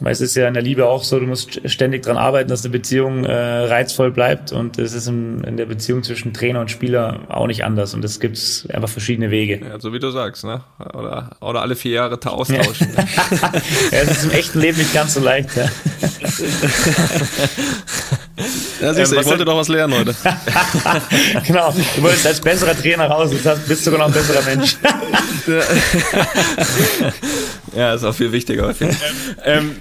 weil es ist ja in der Liebe auch so, du musst ständig dran arbeiten, dass eine Beziehung äh, reizvoll bleibt. Und es ist in, in, der Beziehung zwischen Trainer und Spieler auch nicht anders. Und es gibt einfach verschiedene Wege. Ja, so wie du sagst, ne? Oder, oder alle vier Jahre austauschen. Ja. *laughs* ja, es ist im echten Leben nicht ganz so leicht, ja. *laughs* Ja, siehst du, ähm, ich wollte doch was lernen heute. *laughs* genau, du wolltest als besserer Trainer raus, jetzt bist du sogar noch ein besserer Mensch. *laughs* ja, ist auch viel wichtiger. ähm,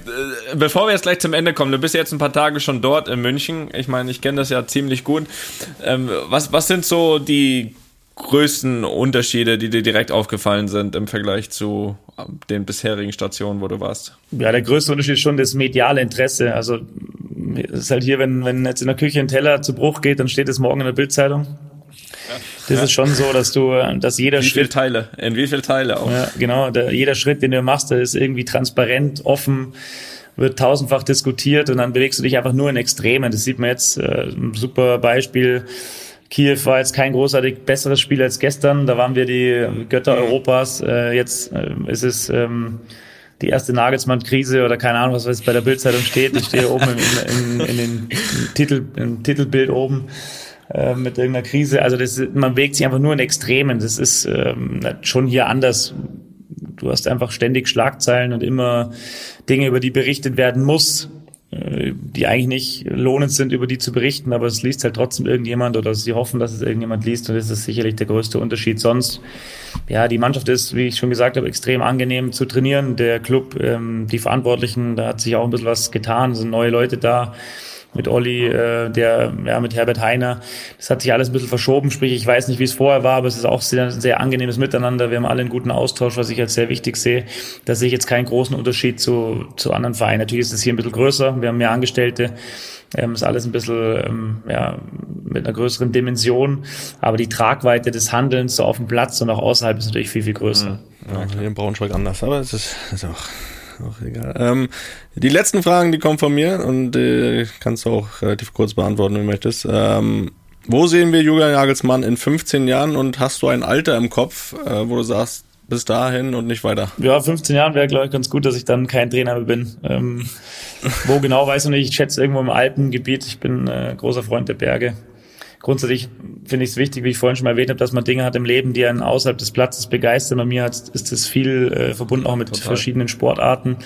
äh, bevor wir jetzt gleich zum Ende kommen, du bist jetzt ein paar Tage schon dort in München. Ich meine, ich kenne das ja ziemlich gut. Ähm, was, was sind so die größten Unterschiede, die dir direkt aufgefallen sind im Vergleich zu ähm, den bisherigen Stationen, wo du warst? Ja, der größte Unterschied ist schon das mediale Interesse. Also ist halt hier, wenn, wenn jetzt in der Küche ein Teller zu Bruch geht, dann steht es morgen in der Bildzeitung. Das ja. ist schon so, dass du, dass jeder wie Schritt. Wie viele Teile? In wie viele Teile auch? Ja, genau. Der, jeder Schritt, den du machst, der ist irgendwie transparent, offen, wird tausendfach diskutiert und dann bewegst du dich einfach nur in Extremen. Das sieht man jetzt, äh, ein super Beispiel. Kiew war jetzt kein großartig besseres Spiel als gestern. Da waren wir die Götter Europas. Äh, jetzt äh, ist es, ähm, die erste Nagelsmann-Krise oder keine Ahnung, was bei der Bildzeitung steht. Ich stehe oben in, in, in den Titel, im Titelbild oben äh, mit irgendeiner Krise. Also das, man bewegt sich einfach nur in Extremen. Das ist ähm, schon hier anders. Du hast einfach ständig Schlagzeilen und immer Dinge, über die berichtet werden muss, die eigentlich nicht lohnend sind, über die zu berichten, aber es liest halt trotzdem irgendjemand oder sie hoffen, dass es irgendjemand liest und das ist sicherlich der größte Unterschied. Sonst, ja, die Mannschaft ist, wie ich schon gesagt habe, extrem angenehm zu trainieren. Der Club, ähm, die Verantwortlichen, da hat sich auch ein bisschen was getan, sind neue Leute da mit Olli, äh, der, ja, mit Herbert Heiner. Das hat sich alles ein bisschen verschoben, sprich, ich weiß nicht, wie es vorher war, aber es ist auch sehr, sehr angenehmes Miteinander. Wir haben alle einen guten Austausch, was ich als sehr wichtig sehe. Da sehe ich jetzt keinen großen Unterschied zu, zu anderen Vereinen. Natürlich ist es hier ein bisschen größer, wir haben mehr Angestellte. Ähm, ist alles ein bisschen ähm, ja, mit einer größeren Dimension, aber die Tragweite des Handelns so auf dem Platz und auch außerhalb ist natürlich viel, viel größer. Ja, ja hier in Braunschweig anders, aber es ist, ist auch auch egal. Ähm, die letzten Fragen, die kommen von mir und äh, kannst du auch relativ kurz beantworten, wenn du möchtest. Ähm, wo sehen wir Julian Jagelsmann in 15 Jahren und hast du ein Alter im Kopf, äh, wo du sagst, bis dahin und nicht weiter? Ja, 15 Jahren wäre, glaube ich, ganz gut, dass ich dann kein Trainer mehr bin. Ähm, wo genau, weiß ich nicht. Ich schätze irgendwo im Alpengebiet. Ich bin äh, großer Freund der Berge grundsätzlich finde ich es wichtig, wie ich vorhin schon mal erwähnt habe, dass man Dinge hat im Leben, die einen außerhalb des Platzes begeistern. Bei mir hat, ist das viel äh, verbunden auch mit Total. verschiedenen Sportarten.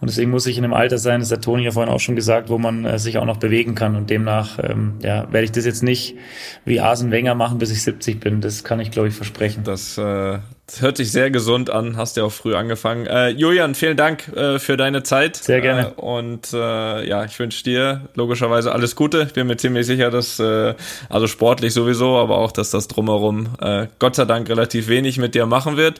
Und deswegen muss ich in einem Alter sein, das hat Toni ja vorhin auch schon gesagt, wo man äh, sich auch noch bewegen kann. Und demnach ähm, ja, werde ich das jetzt nicht wie Asen Wenger machen, bis ich 70 bin. Das kann ich, glaube ich, versprechen. Das äh, Das hört sich sehr gesund an, hast ja auch früh angefangen. Äh, Julian, vielen Dank äh, für deine Zeit. Sehr gerne. Äh, und äh, ja, ich wünsche dir logischerweise alles Gute. Ich bin mir ziemlich sicher, dass, äh, also sportlich sowieso, aber auch, dass das drumherum äh, Gott sei Dank relativ wenig mit dir machen wird.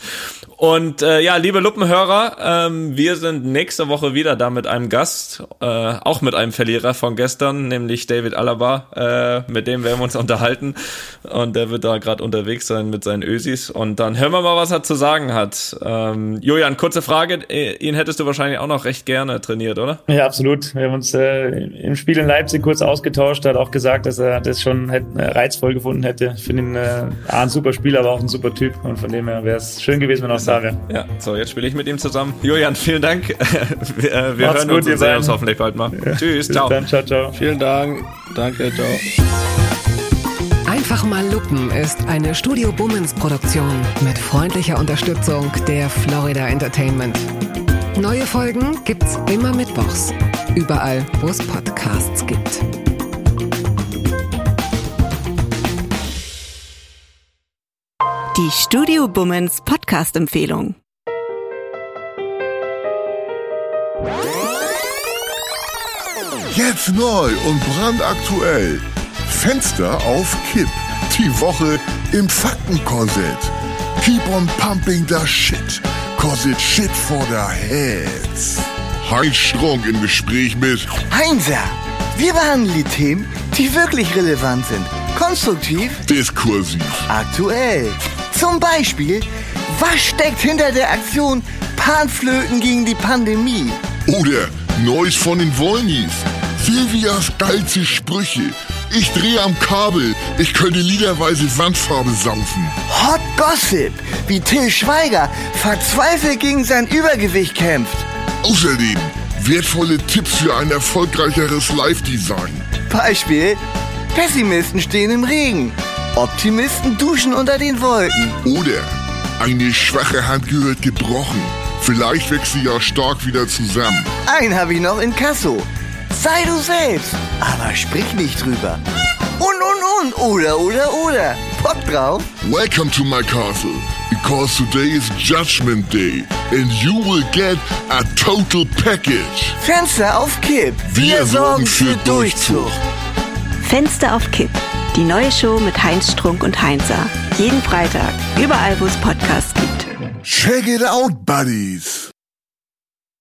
Und ja, liebe Luppenhörer, ähm, wir sind nächste Woche wieder da mit einem Gast, auch mit einem Verlierer von gestern, nämlich David Alaba. Mit dem werden wir uns *laughs* unterhalten. Und der wird da gerade unterwegs sein mit seinen Ösis. Und dann hören wir mal, was er zu sagen hat. Ähm, Julian, kurze Frage. Äh, ihn hättest du wahrscheinlich auch noch recht gerne trainiert, oder? Ja, absolut. Wir haben uns äh, im Spiel in Leipzig kurz ausgetauscht. Er hat auch gesagt, dass er das schon hätte, äh, reizvoll gefunden hätte. Ich finde ihn äh, ein super Spieler, aber auch ein super Typ. Und von dem her wäre es schön gewesen, wenn er auch da wäre. Ja, so, jetzt spiele ich mit ihm zusammen. Julian, vielen Dank. *laughs* wir, äh, wir hören gut, uns und sehen uns hoffentlich bald mal. Ja. Tschüss, ciao. Dann, ciao, ciao. Vielen Dank. Danke, ciao. Einfach mal Lupen ist eine Studio Bummens Produktion mit freundlicher Unterstützung der Florida Entertainment. Neue Folgen gibt's immer mittwochs. Überall, wo es Podcasts gibt. Die Studio Bummens Podcast-Empfehlung. Jetzt neu und brandaktuell. Fenster auf Kipp. Die Woche im Faktenkorsett. Keep on pumping the shit. Cause it's shit for the heads. Heinz Strunk im Gespräch mit Heinzer, wir behandeln die Themen, die wirklich relevant sind. Konstruktiv, Diskursiv, aktuell. Zum Beispiel, was steckt hinter der Aktion Panflöten gegen die Pandemie? Oder Neues von den Wollnies. Silvias geilste Sprüche. Ich drehe am Kabel. Ich könnte liederweise Wandfarbe saufen. Hot Gossip, wie Till Schweiger verzweifelt gegen sein Übergewicht kämpft. Außerdem wertvolle Tipps für ein erfolgreicheres Live-Design. Beispiel, Pessimisten stehen im Regen. Optimisten duschen unter den Wolken. Oder eine schwache Hand gehört gebrochen. Vielleicht wächst sie ja stark wieder zusammen. Einen habe ich noch in Kasso. Sei du selbst, aber sprich nicht drüber. Und, und, und, oder, oder, oder. Bock drauf? Welcome to my castle, because today is Judgment Day and you will get a total package. Fenster auf Kipp. Wir sorgen für Durchzug. Fenster auf Kipp. Die neue Show mit Heinz Strunk und Heinzer. Jeden Freitag, überall, wo es Podcasts gibt. Check it out, buddies.